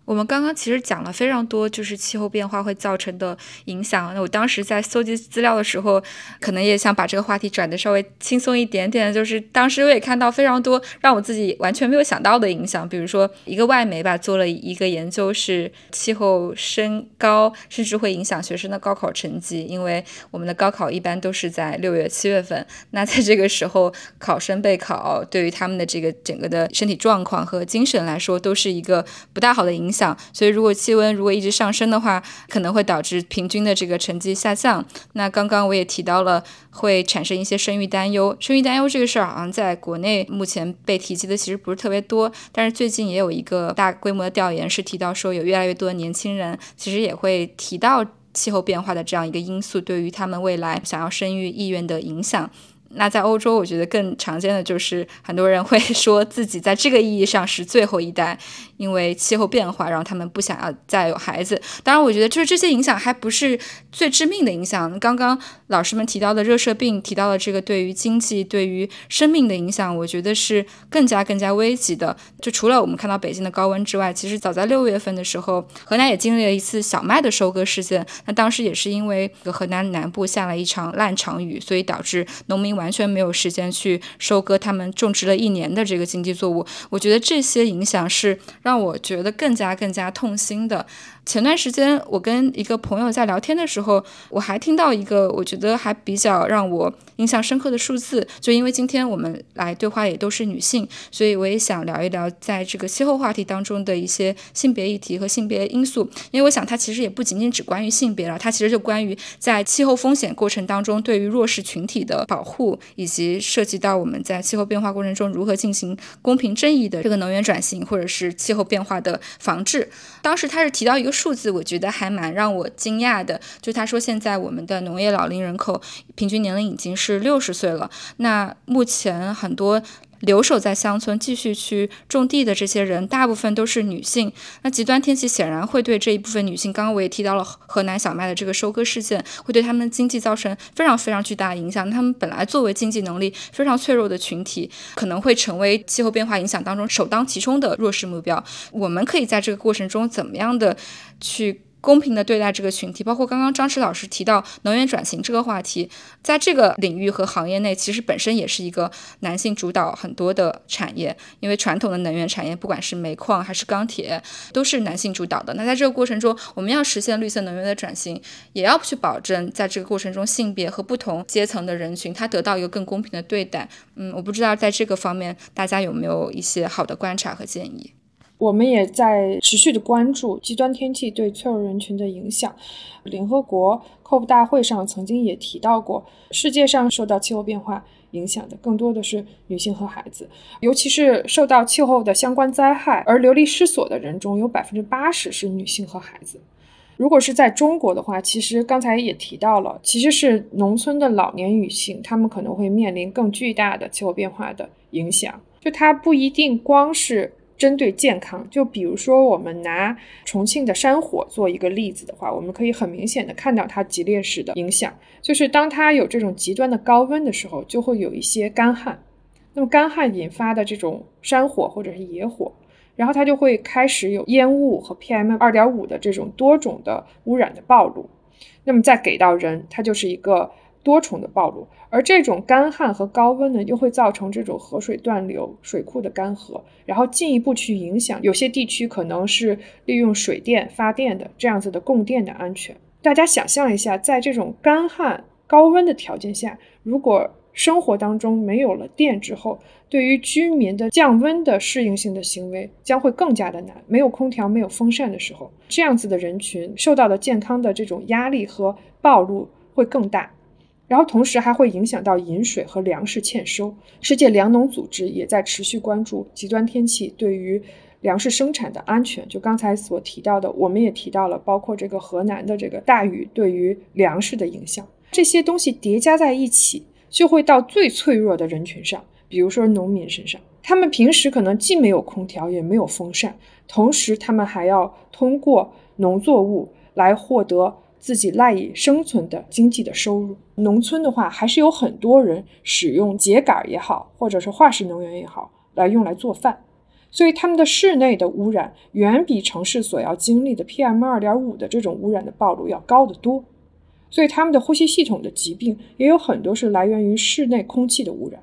我们刚刚其实讲了非常多，就是气候变化会造成的影响。那我当时在搜集资料的时候，可能也想把这个话题转的稍微轻松一点点。就是当时我也看到非常多让我自己完全没有想到的影响，比如说一个外媒吧做了一个研究，是气候升高甚至会影响学生的高考成绩，因为我们的高考一般都是在六月七月份，那在这个时候考生备考，对于他们的这个整个的身体状况和精神来说，都是一个不大好的影响。想，所以如果气温如果一直上升的话，可能会导致平均的这个成绩下降。那刚刚我也提到了，会产生一些生育担忧。生育担忧这个事儿，好像在国内目前被提及的其实不是特别多，但是最近也有一个大规模的调研是提到说，有越来越多的年轻人其实也会提到气候变化的这样一个因素对于他们未来想要生育意愿的影响。那在欧洲，我觉得更常见的就是很多人会 说自己在这个意义上是最后一代，因为气候变化，然后他们不想要再有孩子。当然，我觉得就是这些影响还不是最致命的影响。刚刚老师们提到的热射病，提到了这个对于经济、对于生命的影响，我觉得是更加更加危急的。就除了我们看到北京的高温之外，其实早在六月份的时候，河南也经历了一次小麦的收割事件。那当时也是因为河南南部下了一场烂场雨，所以导致农民完。完全没有时间去收割他们种植了一年的这个经济作物，我觉得这些影响是让我觉得更加更加痛心的。前段时间，我跟一个朋友在聊天的时候，我还听到一个我觉得还比较让我印象深刻的数字。就因为今天我们来对话也都是女性，所以我也想聊一聊在这个气候话题当中的一些性别议题和性别因素。因为我想它其实也不仅仅只关于性别了，它其实就关于在气候风险过程当中对于弱势群体的保护，以及涉及到我们在气候变化过程中如何进行公平正义的这个能源转型或者是气候变化的防治。当时他是提到一个。数字我觉得还蛮让我惊讶的，就他说现在我们的农业老龄人口平均年龄已经是六十岁了。那目前很多留守在乡村继续去种地的这些人，大部分都是女性。那极端天气显然会对这一部分女性，刚刚我也提到了河南小麦的这个收割事件，会对他们经济造成非常非常巨大的影响。他们本来作为经济能力非常脆弱的群体，可能会成为气候变化影响当中首当其冲的弱势目标。我们可以在这个过程中怎么样的？去公平的对待这个群体，包括刚刚张弛老师提到能源转型这个话题，在这个领域和行业内，其实本身也是一个男性主导很多的产业，因为传统的能源产业，不管是煤矿还是钢铁，都是男性主导的。那在这个过程中，我们要实现绿色能源的转型，也要去保证在这个过程中，性别和不同阶层的人群，他得到一个更公平的对待。嗯，我不知道在这个方面，大家有没有一些好的观察和建议。我们也在持续的关注极端天气对脆弱人群的影响。联合国 COP 大会上曾经也提到过，世界上受到气候变化影响的更多的是女性和孩子，尤其是受到气候的相关灾害而流离失所的人中有百分之八十是女性和孩子。如果是在中国的话，其实刚才也提到了，其实是农村的老年女性，她们可能会面临更巨大的气候变化的影响。就它不一定光是。针对健康，就比如说我们拿重庆的山火做一个例子的话，我们可以很明显的看到它激烈时的影响，就是当它有这种极端的高温的时候，就会有一些干旱。那么干旱引发的这种山火或者是野火，然后它就会开始有烟雾和 PM 二点五的这种多种的污染的暴露。那么再给到人，它就是一个。多重的暴露，而这种干旱和高温呢，又会造成这种河水断流、水库的干涸，然后进一步去影响有些地区可能是利用水电发电的这样子的供电的安全。大家想象一下，在这种干旱、高温的条件下，如果生活当中没有了电之后，对于居民的降温的适应性的行为将会更加的难。没有空调、没有风扇的时候，这样子的人群受到的健康的这种压力和暴露会更大。然后同时还会影响到饮水和粮食欠收。世界粮农组织也在持续关注极端天气对于粮食生产的安全。就刚才所提到的，我们也提到了，包括这个河南的这个大雨对于粮食的影响。这些东西叠加在一起，就会到最脆弱的人群上，比如说农民身上。他们平时可能既没有空调，也没有风扇，同时他们还要通过农作物来获得。自己赖以生存的经济的收入，农村的话还是有很多人使用秸秆也好，或者是化石能源也好，来用来做饭，所以他们的室内的污染远比城市所要经历的 PM 二点五的这种污染的暴露要高得多，所以他们的呼吸系统的疾病也有很多是来源于室内空气的污染，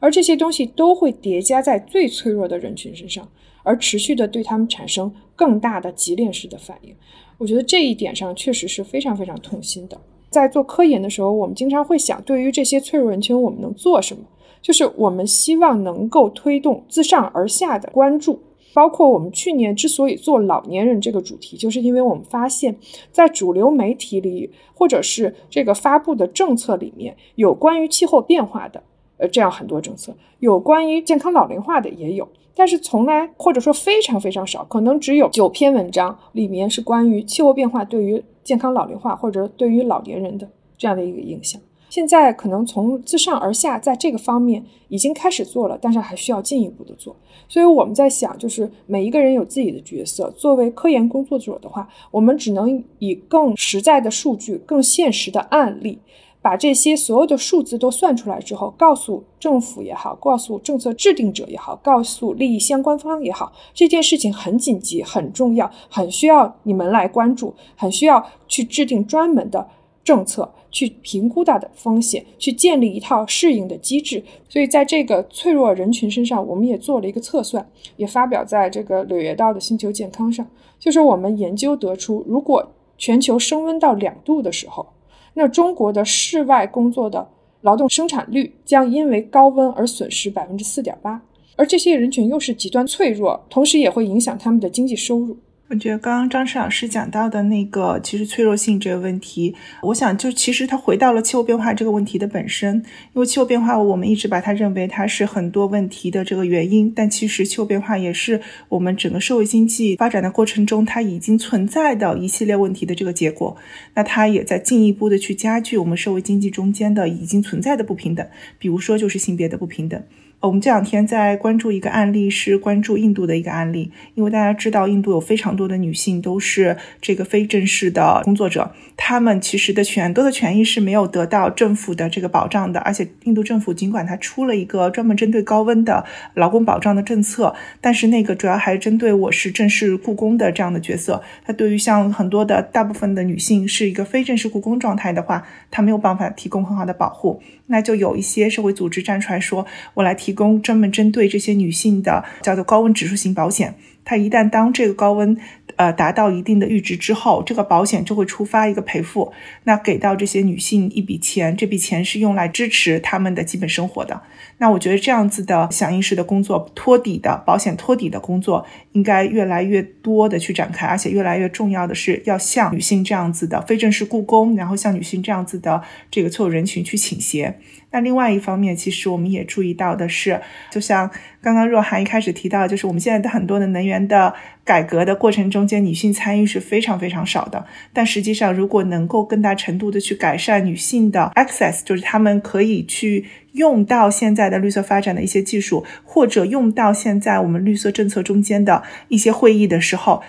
而这些东西都会叠加在最脆弱的人群身上，而持续的对他们产生更大的级链式的反应。我觉得这一点上确实是非常非常痛心的。在做科研的时候，我们经常会想，对于这些脆弱人群，我们能做什么？就是我们希望能够推动自上而下的关注。包括我们去年之所以做老年人这个主题，就是因为我们发现，在主流媒体里，或者是这个发布的政策里面，有关于气候变化的，呃，这样很多政策，有关于健康老龄化的也有。但是从来或者说非常非常少，可能只有九篇文章里面是关于气候变化对于健康老龄化或者对于老年人的这样的一个影响。现在可能从自上而下，在这个方面已经开始做了，但是还需要进一步的做。所以我们在想，就是每一个人有自己的角色。作为科研工作者的话，我们只能以更实在的数据、更现实的案例，把这些所有的数字都算出来之后，告诉政府也好，告诉政策制定者也好，告诉利益相关方也好，这件事情很紧急、很重要，很需要你们来关注，很需要去制定专门的政策。去评估它的风险，去建立一套适应的机制。所以，在这个脆弱人群身上，我们也做了一个测算，也发表在这个《柳叶刀》的星球健康上。就是我们研究得出，如果全球升温到两度的时候，那中国的室外工作的劳动生产率将因为高温而损失百分之四点八，而这些人群又是极端脆弱，同时也会影响他们的经济收入。我觉得刚刚张弛老师讲到的那个，其实脆弱性这个问题，我想就其实它回到了气候变化这个问题的本身。因为气候变化，我们一直把它认为它是很多问题的这个原因，但其实气候变化也是我们整个社会经济发展的过程中，它已经存在的一系列问题的这个结果。那它也在进一步的去加剧我们社会经济中间的已经存在的不平等，比如说就是性别的不平等。我们这两天在关注一个案例，是关注印度的一个案例。因为大家知道，印度有非常多的女性都是这个非正式的工作者，她们其实的权多的权益是没有得到政府的这个保障的。而且，印度政府尽管它出了一个专门针对高温的劳工保障的政策，但是那个主要还是针对我是正式雇工的这样的角色。它对于像很多的大部分的女性是一个非正式雇工状态的话，它没有办法提供很好的保护。那就有一些社会组织站出来说：“我来提提供专门针对这些女性的叫做高温指数型保险。它一旦当这个高温。”呃，达到一定的阈值之后，这个保险就会触发一个赔付，那给到这些女性一笔钱，这笔钱是用来支持她们的基本生活的。那我觉得这样子的响应式的工作、托底的保险托底的工作，应该越来越多的去展开，而且越来越重要的是要向女性这样子的非正式雇工，然后向女性这样子的这个错误人群去倾斜。那另外一方面，其实我们也注意到的是，就像刚刚若涵一开始提到，就是我们现在的很多的能源的改革的过程中间，女性参与是非常非常少的。但实际上，如果能够更大程度的去改善女性的 access，就是她们可以去用到现在的绿色发展的一些技术，或者用到现在我们绿色政策中间的一些会议的时候，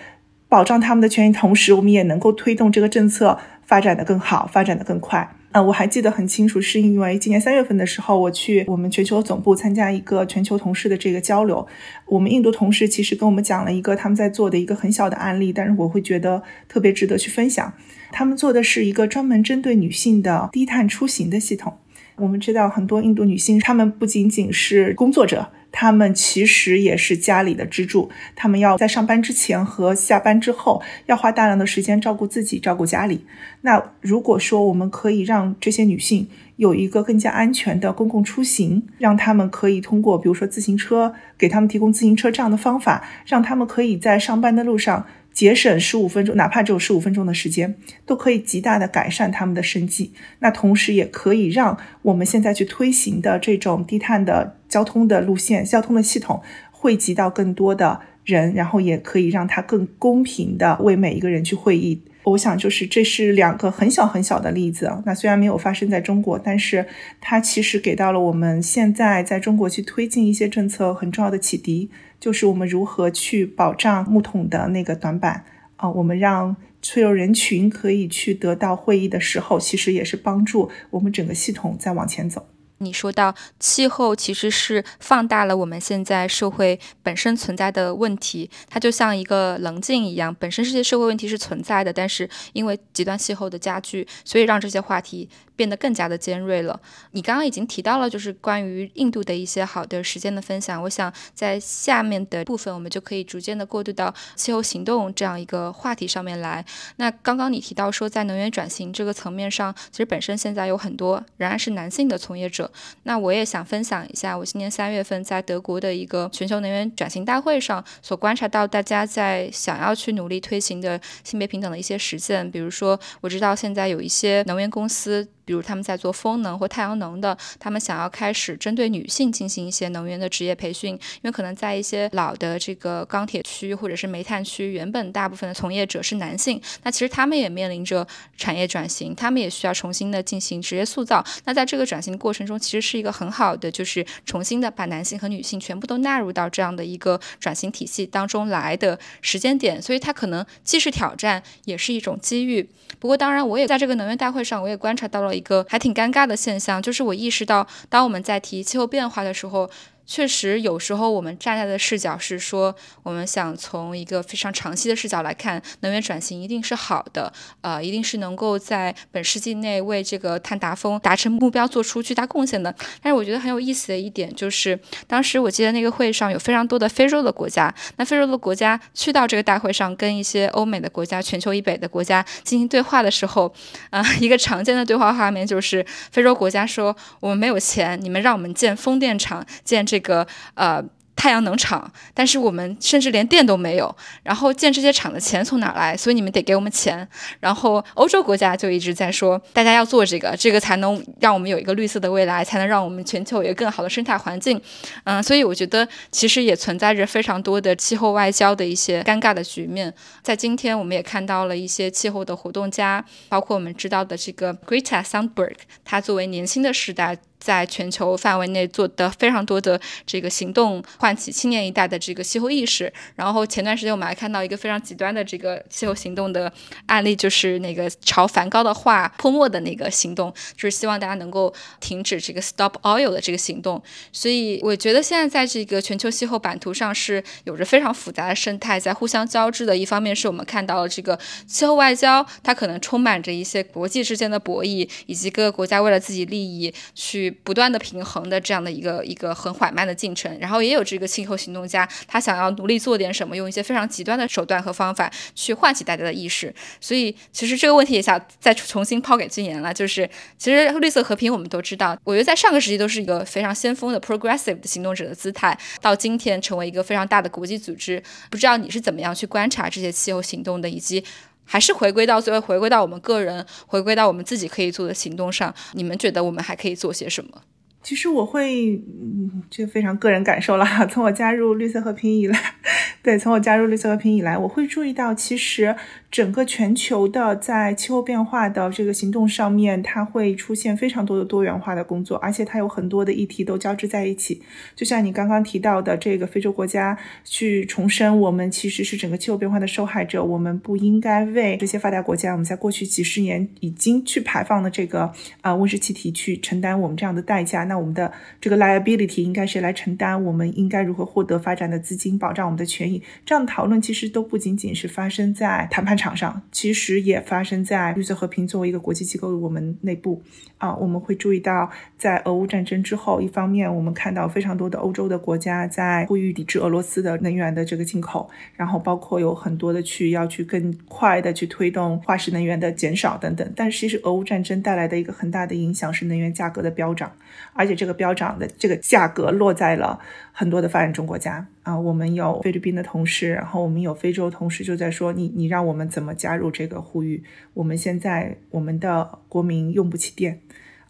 保障她们的权益，同时我们也能够推动这个政策发展的更好，发展的更快。啊，我还记得很清楚，是因为今年三月份的时候，我去我们全球总部参加一个全球同事的这个交流。我们印度同事其实跟我们讲了一个他们在做的一个很小的案例，但是我会觉得特别值得去分享。他们做的是一个专门针对女性的低碳出行的系统。我们知道很多印度女性，她们不仅仅是工作者。他们其实也是家里的支柱，他们要在上班之前和下班之后要花大量的时间照顾自己、照顾家里。那如果说我们可以让这些女性有一个更加安全的公共出行，让他们可以通过比如说自行车，给他们提供自行车这样的方法，让他们可以在上班的路上。节省十五分钟，哪怕只有十五分钟的时间，都可以极大的改善他们的生计。那同时也可以让我们现在去推行的这种低碳的交通的路线、交通的系统汇集到更多的人，然后也可以让它更公平的为每一个人去会议。我想，就是这是两个很小很小的例子。那虽然没有发生在中国，但是它其实给到了我们现在在中国去推进一些政策很重要的启迪。就是我们如何去保障木桶的那个短板啊？我们让脆弱人群可以去得到会议的时候，其实也是帮助我们整个系统在往前走。你说到气候其实是放大了我们现在社会本身存在的问题，它就像一个棱镜一样，本身这些社会问题是存在的，但是因为极端气候的加剧，所以让这些话题。变得更加的尖锐了。你刚刚已经提到了，就是关于印度的一些好的实践的分享。我想在下面的部分，我们就可以逐渐的过渡到气候行动这样一个话题上面来。那刚刚你提到说，在能源转型这个层面上，其实本身现在有很多仍然是男性的从业者。那我也想分享一下，我今年三月份在德国的一个全球能源转型大会上所观察到，大家在想要去努力推行的性别平等的一些实践。比如说，我知道现在有一些能源公司。比如他们在做风能或太阳能的，他们想要开始针对女性进行一些能源的职业培训，因为可能在一些老的这个钢铁区或者是煤炭区，原本大部分的从业者是男性，那其实他们也面临着产业转型，他们也需要重新的进行职业塑造。那在这个转型过程中，其实是一个很好的，就是重新的把男性和女性全部都纳入到这样的一个转型体系当中来的时间点，所以它可能既是挑战，也是一种机遇。不过，当然，我也在这个能源大会上，我也观察到了一个还挺尴尬的现象，就是我意识到，当我们在提气候变化的时候。确实，有时候我们站在的视角是说，我们想从一个非常长期的视角来看，能源转型一定是好的，呃，一定是能够在本世纪内为这个碳达峰达成目标做出巨大贡献的。但是我觉得很有意思的一点就是，当时我记得那个会上有非常多的非洲的国家，那非洲的国家去到这个大会上跟一些欧美的国家、全球以北的国家进行对话的时候，啊，一个常见的对话画面就是非洲国家说：“我们没有钱，你们让我们建风电场，建。”这个呃。太阳能厂，但是我们甚至连电都没有。然后建这些厂的钱从哪来？所以你们得给我们钱。然后欧洲国家就一直在说，大家要做这个，这个才能让我们有一个绿色的未来，才能让我们全球有一个更好的生态环境。嗯，所以我觉得其实也存在着非常多的气候外交的一些尴尬的局面。在今天，我们也看到了一些气候的活动家，包括我们知道的这个 Greta Thunberg，他作为年轻的时代。在全球范围内做的非常多的这个行动，唤起青年一代的这个气候意识。然后前段时间我们还看到一个非常极端的这个气候行动的案例，就是那个朝梵高的画泼墨的那个行动，就是希望大家能够停止这个 Stop Oil 的这个行动。所以我觉得现在在这个全球气候版图上是有着非常复杂的生态在互相交织的。一方面是我们看到了这个气候外交，它可能充满着一些国际之间的博弈，以及各个国家为了自己利益去。不断的平衡的这样的一个一个很缓慢的进程，然后也有这个气候行动家，他想要努力做点什么，用一些非常极端的手段和方法去唤起大家的意识。所以其实这个问题也想再重新抛给君言了，就是其实绿色和平我们都知道，我觉得在上个世纪都是一个非常先锋的 progressive 的行动者的姿态，到今天成为一个非常大的国际组织。不知道你是怎么样去观察这些气候行动的，以及。还是回归到最后，回归到我们个人，回归到我们自己可以做的行动上。你们觉得我们还可以做些什么？其实我会，嗯，这非常个人感受了。从我加入绿色和平以来，对，从我加入绿色和平以来，我会注意到，其实。整个全球的在气候变化的这个行动上面，它会出现非常多的多元化的工作，而且它有很多的议题都交织在一起。就像你刚刚提到的，这个非洲国家去重申，我们其实是整个气候变化的受害者，我们不应该为这些发达国家，我们在过去几十年已经去排放的这个啊温室气体去承担我们这样的代价。那那我们的这个 liability 应该谁来承担？我们应该如何获得发展的资金，保障我们的权益？这样的讨论其实都不仅仅是发生在谈判场。上其实也发生在绿色和平作为一个国际机构的，我们内部啊，我们会注意到，在俄乌战争之后，一方面我们看到非常多的欧洲的国家在呼吁抵制俄罗斯的能源的这个进口，然后包括有很多的去要去更快的去推动化石能源的减少等等。但是其实俄乌战争带来的一个很大的影响是能源价格的飙涨，而而且这个飙涨的这个价格落在了很多的发展中国家。啊，我们有菲律宾的同事，然后我们有非洲同事，就在说你，你让我们怎么加入这个呼吁？我们现在我们的国民用不起电。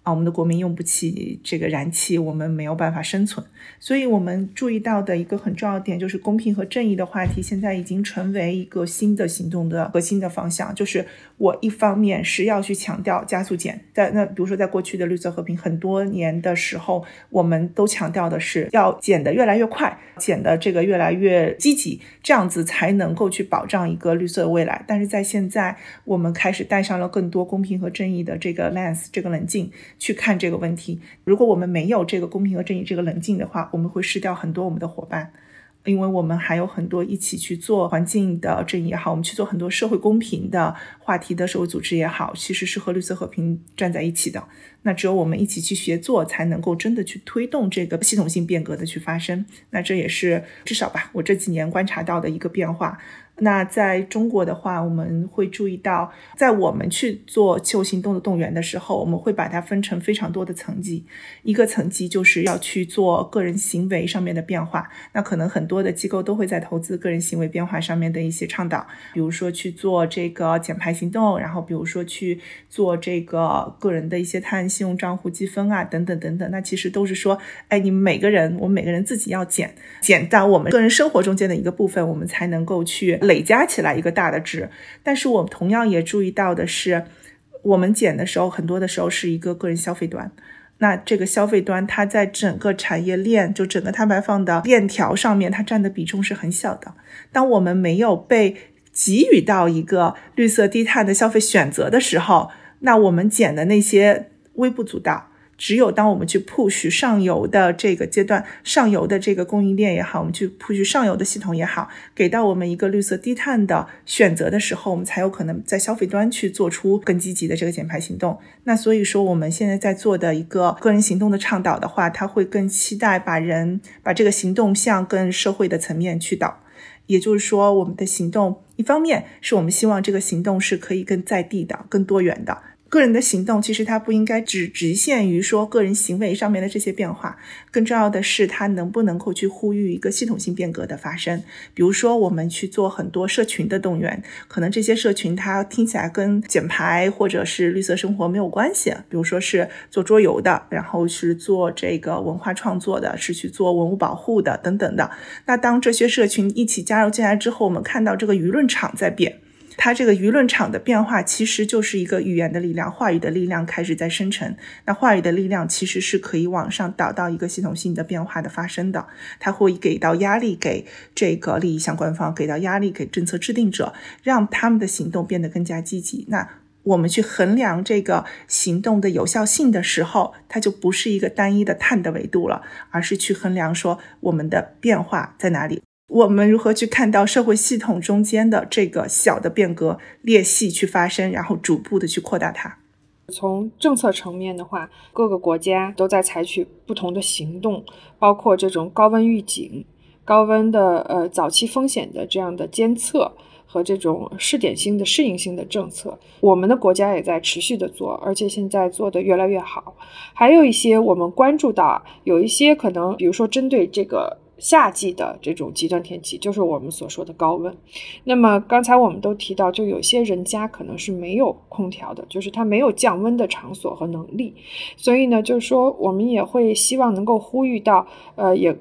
啊，我们的国民用不起这个燃气，我们没有办法生存。所以，我们注意到的一个很重要点，就是公平和正义的话题，现在已经成为一个新的行动的核心的方向。就是我一方面是要去强调加速减，在那比如说在过去的绿色和平很多年的时候，我们都强调的是要减得越来越快，减的这个越来越积极，这样子才能够去保障一个绿色的未来。但是在现在，我们开始带上了更多公平和正义的这个 lens，这个冷静。去看这个问题，如果我们没有这个公平和正义这个冷静的话，我们会失掉很多我们的伙伴。因为我们还有很多一起去做环境的正义也好，我们去做很多社会公平的话题的社会组织也好，其实是和绿色和平站在一起的。那只有我们一起去协作，才能够真的去推动这个系统性变革的去发生。那这也是至少吧，我这几年观察到的一个变化。那在中国的话，我们会注意到，在我们去做气候行动的动员的时候，我们会把它分成非常多的层级。一个层级就是要去做个人行为上面的变化，那可能很多的机构都会在投资个人行为变化上面的一些倡导，比如说去做这个减排行动，然后比如说去做这个个人的一些碳信用账户积分啊，等等等等。那其实都是说，哎，你们每个人，我们每个人自己要减减到我们个人生活中间的一个部分，我们才能够去。累加起来一个大的值，但是我们同样也注意到的是，我们减的时候，很多的时候是一个个人消费端。那这个消费端，它在整个产业链，就整个碳排放的链条上面，它占的比重是很小的。当我们没有被给予到一个绿色低碳的消费选择的时候，那我们减的那些微不足道。只有当我们去 push 上游的这个阶段，上游的这个供应链也好，我们去 push 上游的系统也好，给到我们一个绿色低碳的选择的时候，我们才有可能在消费端去做出更积极的这个减排行动。那所以说，我们现在在做的一个个人行动的倡导的话，它会更期待把人把这个行动向更社会的层面去导。也就是说，我们的行动一方面是我们希望这个行动是可以更在地的、更多元的。个人的行动其实它不应该只局限于说个人行为上面的这些变化，更重要的是它能不能够去呼吁一个系统性变革的发生。比如说，我们去做很多社群的动员，可能这些社群它听起来跟减排或者是绿色生活没有关系。比如说是做桌游的，然后是做这个文化创作的，是去做文物保护的等等的。那当这些社群一起加入进来之后，我们看到这个舆论场在变。它这个舆论场的变化，其实就是一个语言的力量、话语的力量开始在生成。那话语的力量其实是可以往上导到一个系统性的变化的发生的。它会给到压力给这个利益相关方，给到压力给政策制定者，让他们的行动变得更加积极。那我们去衡量这个行动的有效性的时候，它就不是一个单一的碳的维度了，而是去衡量说我们的变化在哪里。我们如何去看到社会系统中间的这个小的变革裂隙去发生，然后逐步的去扩大它？从政策层面的话，各个国家都在采取不同的行动，包括这种高温预警、高温的呃早期风险的这样的监测和这种试点性的适应性的政策。我们的国家也在持续的做，而且现在做的越来越好。还有一些我们关注到，有一些可能，比如说针对这个。夏季的这种极端天气，就是我们所说的高温。那么刚才我们都提到，就有些人家可能是没有空调的，就是他没有降温的场所和能力。所以呢，就是说我们也会希望能够呼吁到，呃，也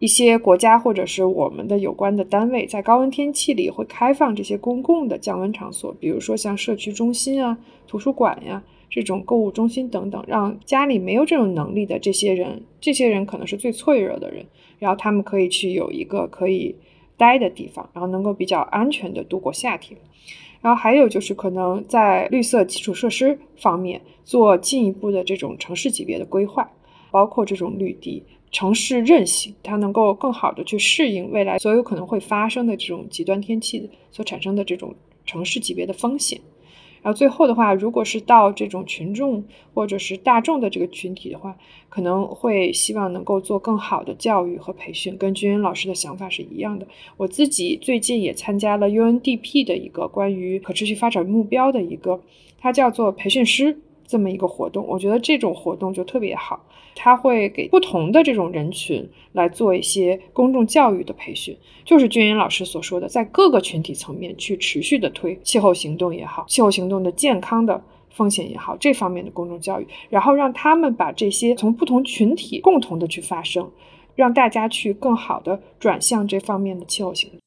一些国家或者是我们的有关的单位，在高温天气里会开放这些公共的降温场所，比如说像社区中心啊、图书馆呀。这种购物中心等等，让家里没有这种能力的这些人，这些人可能是最脆弱的人，然后他们可以去有一个可以待的地方，然后能够比较安全的度过夏天。然后还有就是可能在绿色基础设施方面做进一步的这种城市级别的规划，包括这种绿地、城市韧性，它能够更好的去适应未来所有可能会发生的这种极端天气所产生的这种城市级别的风险。然后最后的话，如果是到这种群众或者是大众的这个群体的话，可能会希望能够做更好的教育和培训，跟君云老师的想法是一样的。我自己最近也参加了 UNDP 的一个关于可持续发展目标的一个，它叫做培训师。这么一个活动，我觉得这种活动就特别好，它会给不同的这种人群来做一些公众教育的培训，就是君言老师所说的，在各个群体层面去持续的推气候行动也好，气候行动的健康的风险也好，这方面的公众教育，然后让他们把这些从不同群体共同的去发声，让大家去更好的转向这方面的气候行动。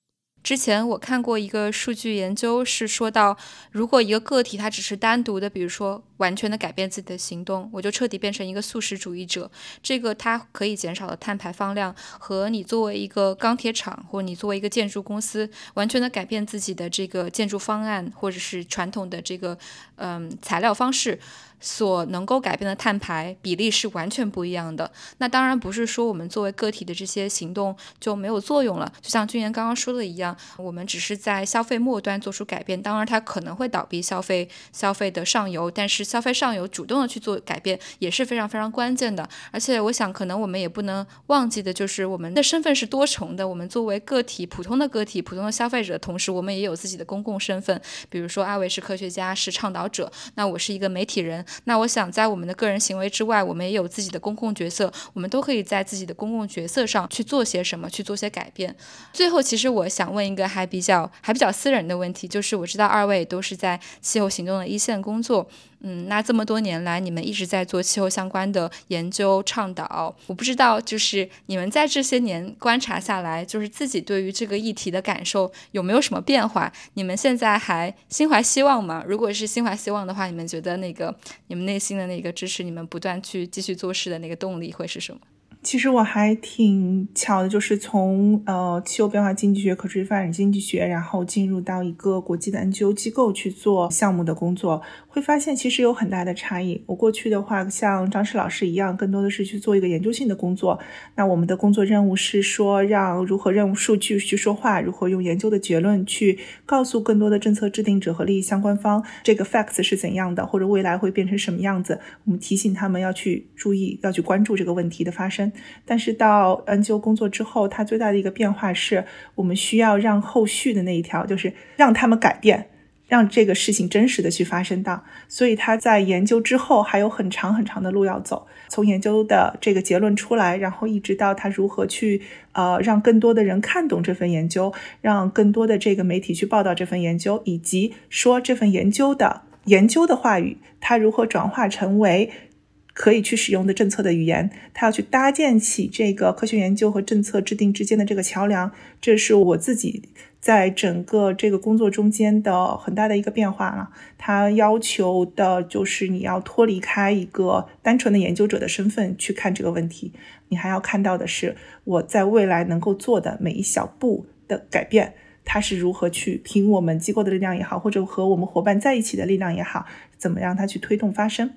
之前我看过一个数据研究，是说到，如果一个个体他只是单独的，比如说完全的改变自己的行动，我就彻底变成一个素食主义者，这个它可以减少的碳排放量，和你作为一个钢铁厂或你作为一个建筑公司，完全的改变自己的这个建筑方案或者是传统的这个嗯材料方式。所能够改变的碳排比例是完全不一样的。那当然不是说我们作为个体的这些行动就没有作用了。就像君言刚刚说的一样，我们只是在消费末端做出改变，当然它可能会倒逼消费消费的上游，但是消费上游主动的去做改变也是非常非常关键的。而且我想，可能我们也不能忘记的就是我们的身份是多重的。我们作为个体，普通的个体，普通的消费者同时，我们也有自己的公共身份。比如说，阿伟是科学家，是倡导者，那我是一个媒体人。那我想，在我们的个人行为之外，我们也有自己的公共角色。我们都可以在自己的公共角色上去做些什么，去做些改变。最后，其实我想问一个还比较还比较私人的问题，就是我知道二位都是在气候行动的一线工作。嗯，那这么多年来，你们一直在做气候相关的研究倡导。我不知道，就是你们在这些年观察下来，就是自己对于这个议题的感受有没有什么变化？你们现在还心怀希望吗？如果是心怀希望的话，你们觉得那个你们内心的那个支持你们不断去继续做事的那个动力会是什么？其实我还挺巧的，就是从呃气候变化经济学、可持续发展经济学，然后进入到一个国际的 NGO 机构去做项目的工作。会发现其实有很大的差异。我过去的话，像张弛老师一样，更多的是去做一个研究性的工作。那我们的工作任务是说，让如何任务数据去说话，如何用研究的结论去告诉更多的政策制定者和利益相关方，这个 facts 是怎样的，或者未来会变成什么样子。我们提醒他们要去注意，要去关注这个问题的发生。但是到 NGO 工作之后，它最大的一个变化是我们需要让后续的那一条，就是让他们改变。让这个事情真实的去发生到，所以他在研究之后还有很长很长的路要走。从研究的这个结论出来，然后一直到他如何去呃让更多的人看懂这份研究，让更多的这个媒体去报道这份研究，以及说这份研究的研究的话语，它如何转化成为可以去使用的政策的语言，他要去搭建起这个科学研究和政策制定之间的这个桥梁。这是我自己。在整个这个工作中间的很大的一个变化了，它要求的就是你要脱离开一个单纯的研究者的身份去看这个问题，你还要看到的是我在未来能够做的每一小步的改变，它是如何去凭我们机构的力量也好，或者和我们伙伴在一起的力量也好，怎么让它去推动发生。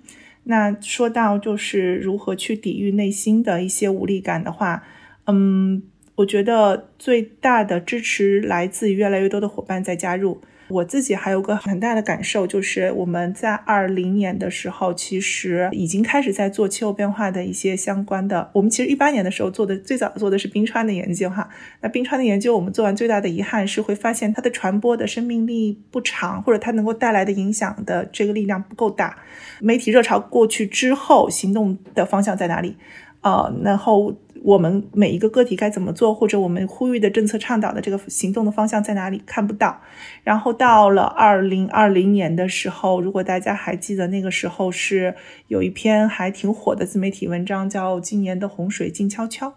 那说到就是如何去抵御内心的一些无力感的话，嗯。我觉得最大的支持来自于越来越多的伙伴在加入。我自己还有个很大的感受，就是我们在二零年的时候，其实已经开始在做气候变化的一些相关的。我们其实一八年的时候做的最早做的是冰川的研究，哈。那冰川的研究，我们做完最大的遗憾是会发现它的传播的生命力不长，或者它能够带来的影响的这个力量不够大。媒体热潮过去之后，行动的方向在哪里？呃，然后。我们每一个个体该怎么做，或者我们呼吁的政策倡导的这个行动的方向在哪里，看不到。然后到了二零二零年的时候，如果大家还记得，那个时候是有一篇还挺火的自媒体文章，叫《今年的洪水静悄悄》。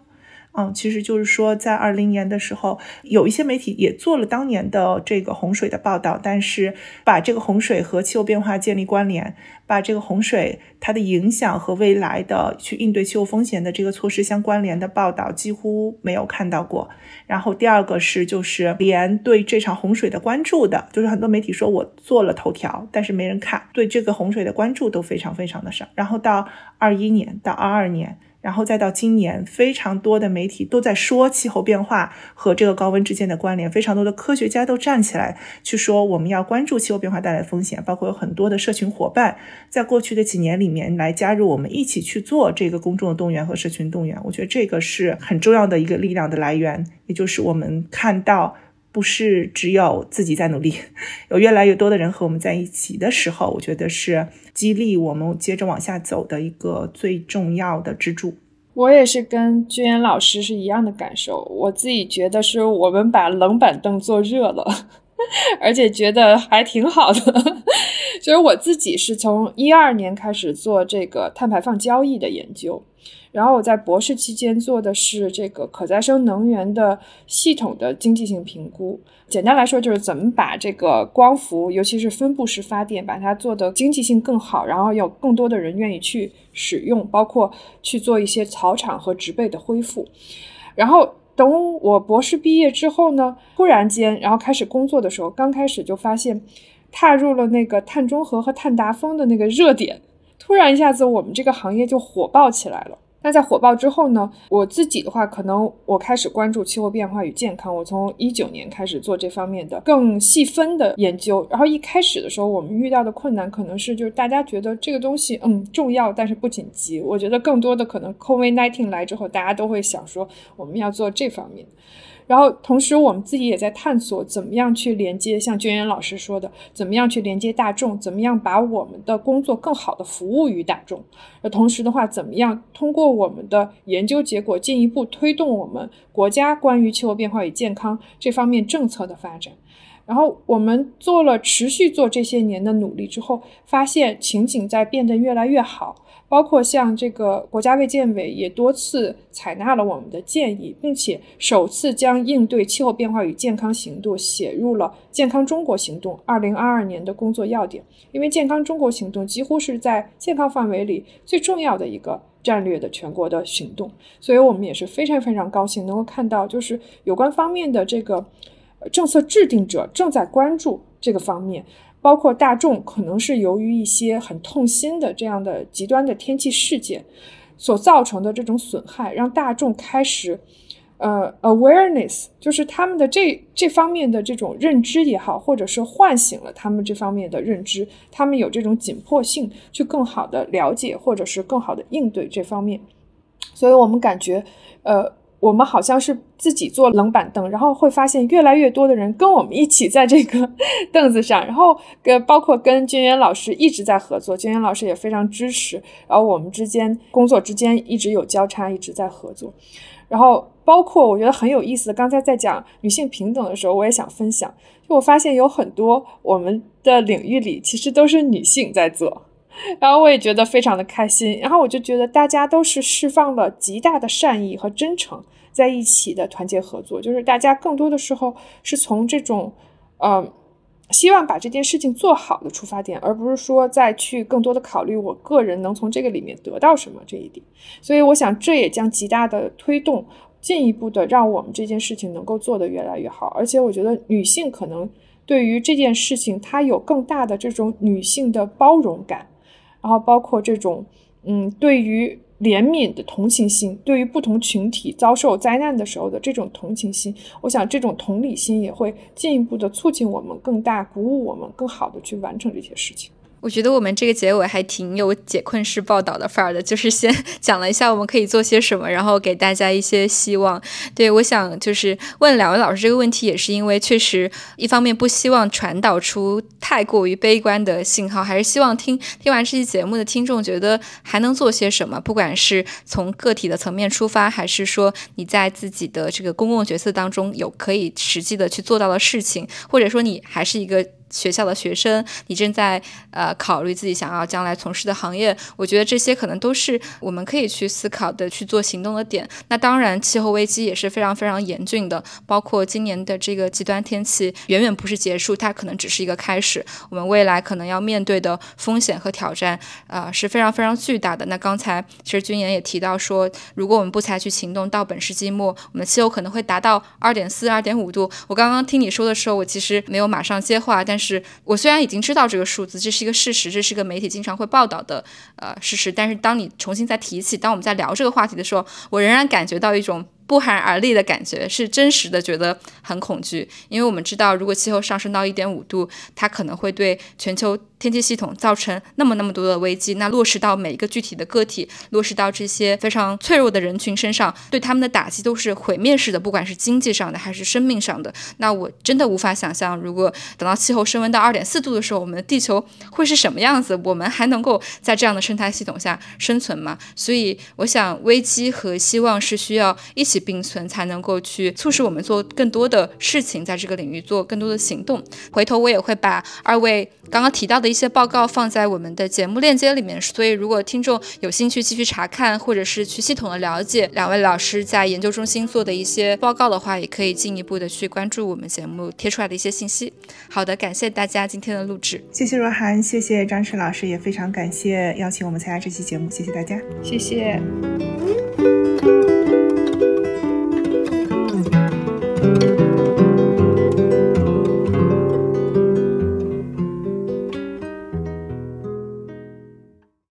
嗯，其实就是说，在二零年的时候，有一些媒体也做了当年的这个洪水的报道，但是把这个洪水和气候变化建立关联，把这个洪水它的影响和未来的去应对气候风险的这个措施相关联的报道几乎没有看到过。然后第二个是，就是连对这场洪水的关注的，就是很多媒体说我做了头条，但是没人看，对这个洪水的关注都非常非常的少。然后到二一年到二二年。然后再到今年，非常多的媒体都在说气候变化和这个高温之间的关联，非常多的科学家都站起来去说我们要关注气候变化带来的风险，包括有很多的社群伙伴在过去的几年里面来加入我们一起去做这个公众的动员和社群动员。我觉得这个是很重要的一个力量的来源，也就是我们看到。不是只有自己在努力，有越来越多的人和我们在一起的时候，我觉得是激励我们接着往下走的一个最重要的支柱。我也是跟君言老师是一样的感受，我自己觉得是我们把冷板凳坐热了，而且觉得还挺好的。其 实我自己是从一二年开始做这个碳排放交易的研究。然后我在博士期间做的是这个可再生能源的系统的经济性评估。简单来说，就是怎么把这个光伏，尤其是分布式发电，把它做的经济性更好，然后有更多的人愿意去使用，包括去做一些草场和植被的恢复。然后等我博士毕业之后呢，突然间，然后开始工作的时候，刚开始就发现踏入了那个碳中和和碳达峰的那个热点。突然一下子我们这个行业就火爆起来了。那在火爆之后呢？我自己的话，可能我开始关注气候变化与健康。我从一九年开始做这方面的更细分的研究。然后一开始的时候，我们遇到的困难可能是，就是大家觉得这个东西嗯重要，但是不紧急。我觉得更多的可能，COVID-19 来之后，大家都会想说我们要做这方面。然后同时，我们自己也在探索怎么样去连接，像娟媛老师说的，怎么样去连接大众，怎么样把我们的工作更好的服务于大众。而同时的话，怎么样通过我们的研究结果，进一步推动我们国家关于气候变化与健康这方面政策的发展。然后我们做了持续做这些年的努力之后，发现情景在变得越来越好。包括像这个国家卫健委也多次采纳了我们的建议，并且首次将应对气候变化与健康行动写入了“健康中国行动”二零二二年的工作要点。因为“健康中国行动”几乎是在健康范围里最重要的一个战略的全国的行动，所以我们也是非常非常高兴能够看到，就是有关方面的这个政策制定者正在关注这个方面。包括大众可能是由于一些很痛心的这样的极端的天气事件所造成的这种损害，让大众开始呃 awareness，就是他们的这这方面的这种认知也好，或者是唤醒了他们这方面的认知，他们有这种紧迫性去更好的了解或者是更好的应对这方面，所以我们感觉呃。我们好像是自己坐冷板凳，然后会发现越来越多的人跟我们一起在这个凳子上，然后跟包括跟君元老师一直在合作，君元老师也非常支持，然后我们之间工作之间一直有交叉，一直在合作。然后包括我觉得很有意思，刚才在讲女性平等的时候，我也想分享，就我发现有很多我们的领域里其实都是女性在做。然后我也觉得非常的开心，然后我就觉得大家都是释放了极大的善意和真诚，在一起的团结合作，就是大家更多的时候是从这种，呃，希望把这件事情做好的出发点，而不是说再去更多的考虑我个人能从这个里面得到什么这一点。所以我想这也将极大的推动，进一步的让我们这件事情能够做得越来越好。而且我觉得女性可能对于这件事情，她有更大的这种女性的包容感。然后包括这种，嗯，对于怜悯的同情心，对于不同群体遭受灾难的时候的这种同情心，我想这种同理心也会进一步的促进我们更大，鼓舞我们更好的去完成这些事情。我觉得我们这个结尾还挺有解困式报道的范儿的，就是先讲了一下我们可以做些什么，然后给大家一些希望。对我想就是问两位老师这个问题，也是因为确实一方面不希望传导出太过于悲观的信号，还是希望听听完这期节目的听众觉得还能做些什么，不管是从个体的层面出发，还是说你在自己的这个公共角色当中有可以实际的去做到的事情，或者说你还是一个。学校的学生，你正在呃考虑自己想要将来从事的行业，我觉得这些可能都是我们可以去思考的、去做行动的点。那当然，气候危机也是非常非常严峻的，包括今年的这个极端天气远远不是结束，它可能只是一个开始。我们未来可能要面对的风险和挑战，呃是非常非常巨大的。那刚才其实军言也提到说，如果我们不采取行动，到本世纪末，我们气候可能会达到二点四、二点五度。我刚刚听你说的时候，我其实没有马上接话，但是是我虽然已经知道这个数字，这是一个事实，这是一个媒体经常会报道的呃事实，但是当你重新再提起，当我们在聊这个话题的时候，我仍然感觉到一种。不寒而栗的感觉是真实的，觉得很恐惧，因为我们知道，如果气候上升到一点五度，它可能会对全球天气系统造成那么那么多的危机。那落实到每一个具体的个体，落实到这些非常脆弱的人群身上，对他们的打击都是毁灭式的，不管是经济上的还是生命上的。那我真的无法想象，如果等到气候升温到二点四度的时候，我们的地球会是什么样子？我们还能够在这样的生态系统下生存吗？所以，我想危机和希望是需要一起。并存才能够去促使我们做更多的事情，在这个领域做更多的行动。回头我也会把二位刚刚提到的一些报告放在我们的节目链接里面，所以如果听众有兴趣继续查看，或者是去系统的了解两位老师在研究中心做的一些报告的话，也可以进一步的去关注我们节目贴出来的一些信息。好的，感谢大家今天的录制，谢谢若涵，谢谢张弛老师，也非常感谢邀请我们参加这期节目，谢谢大家，谢谢。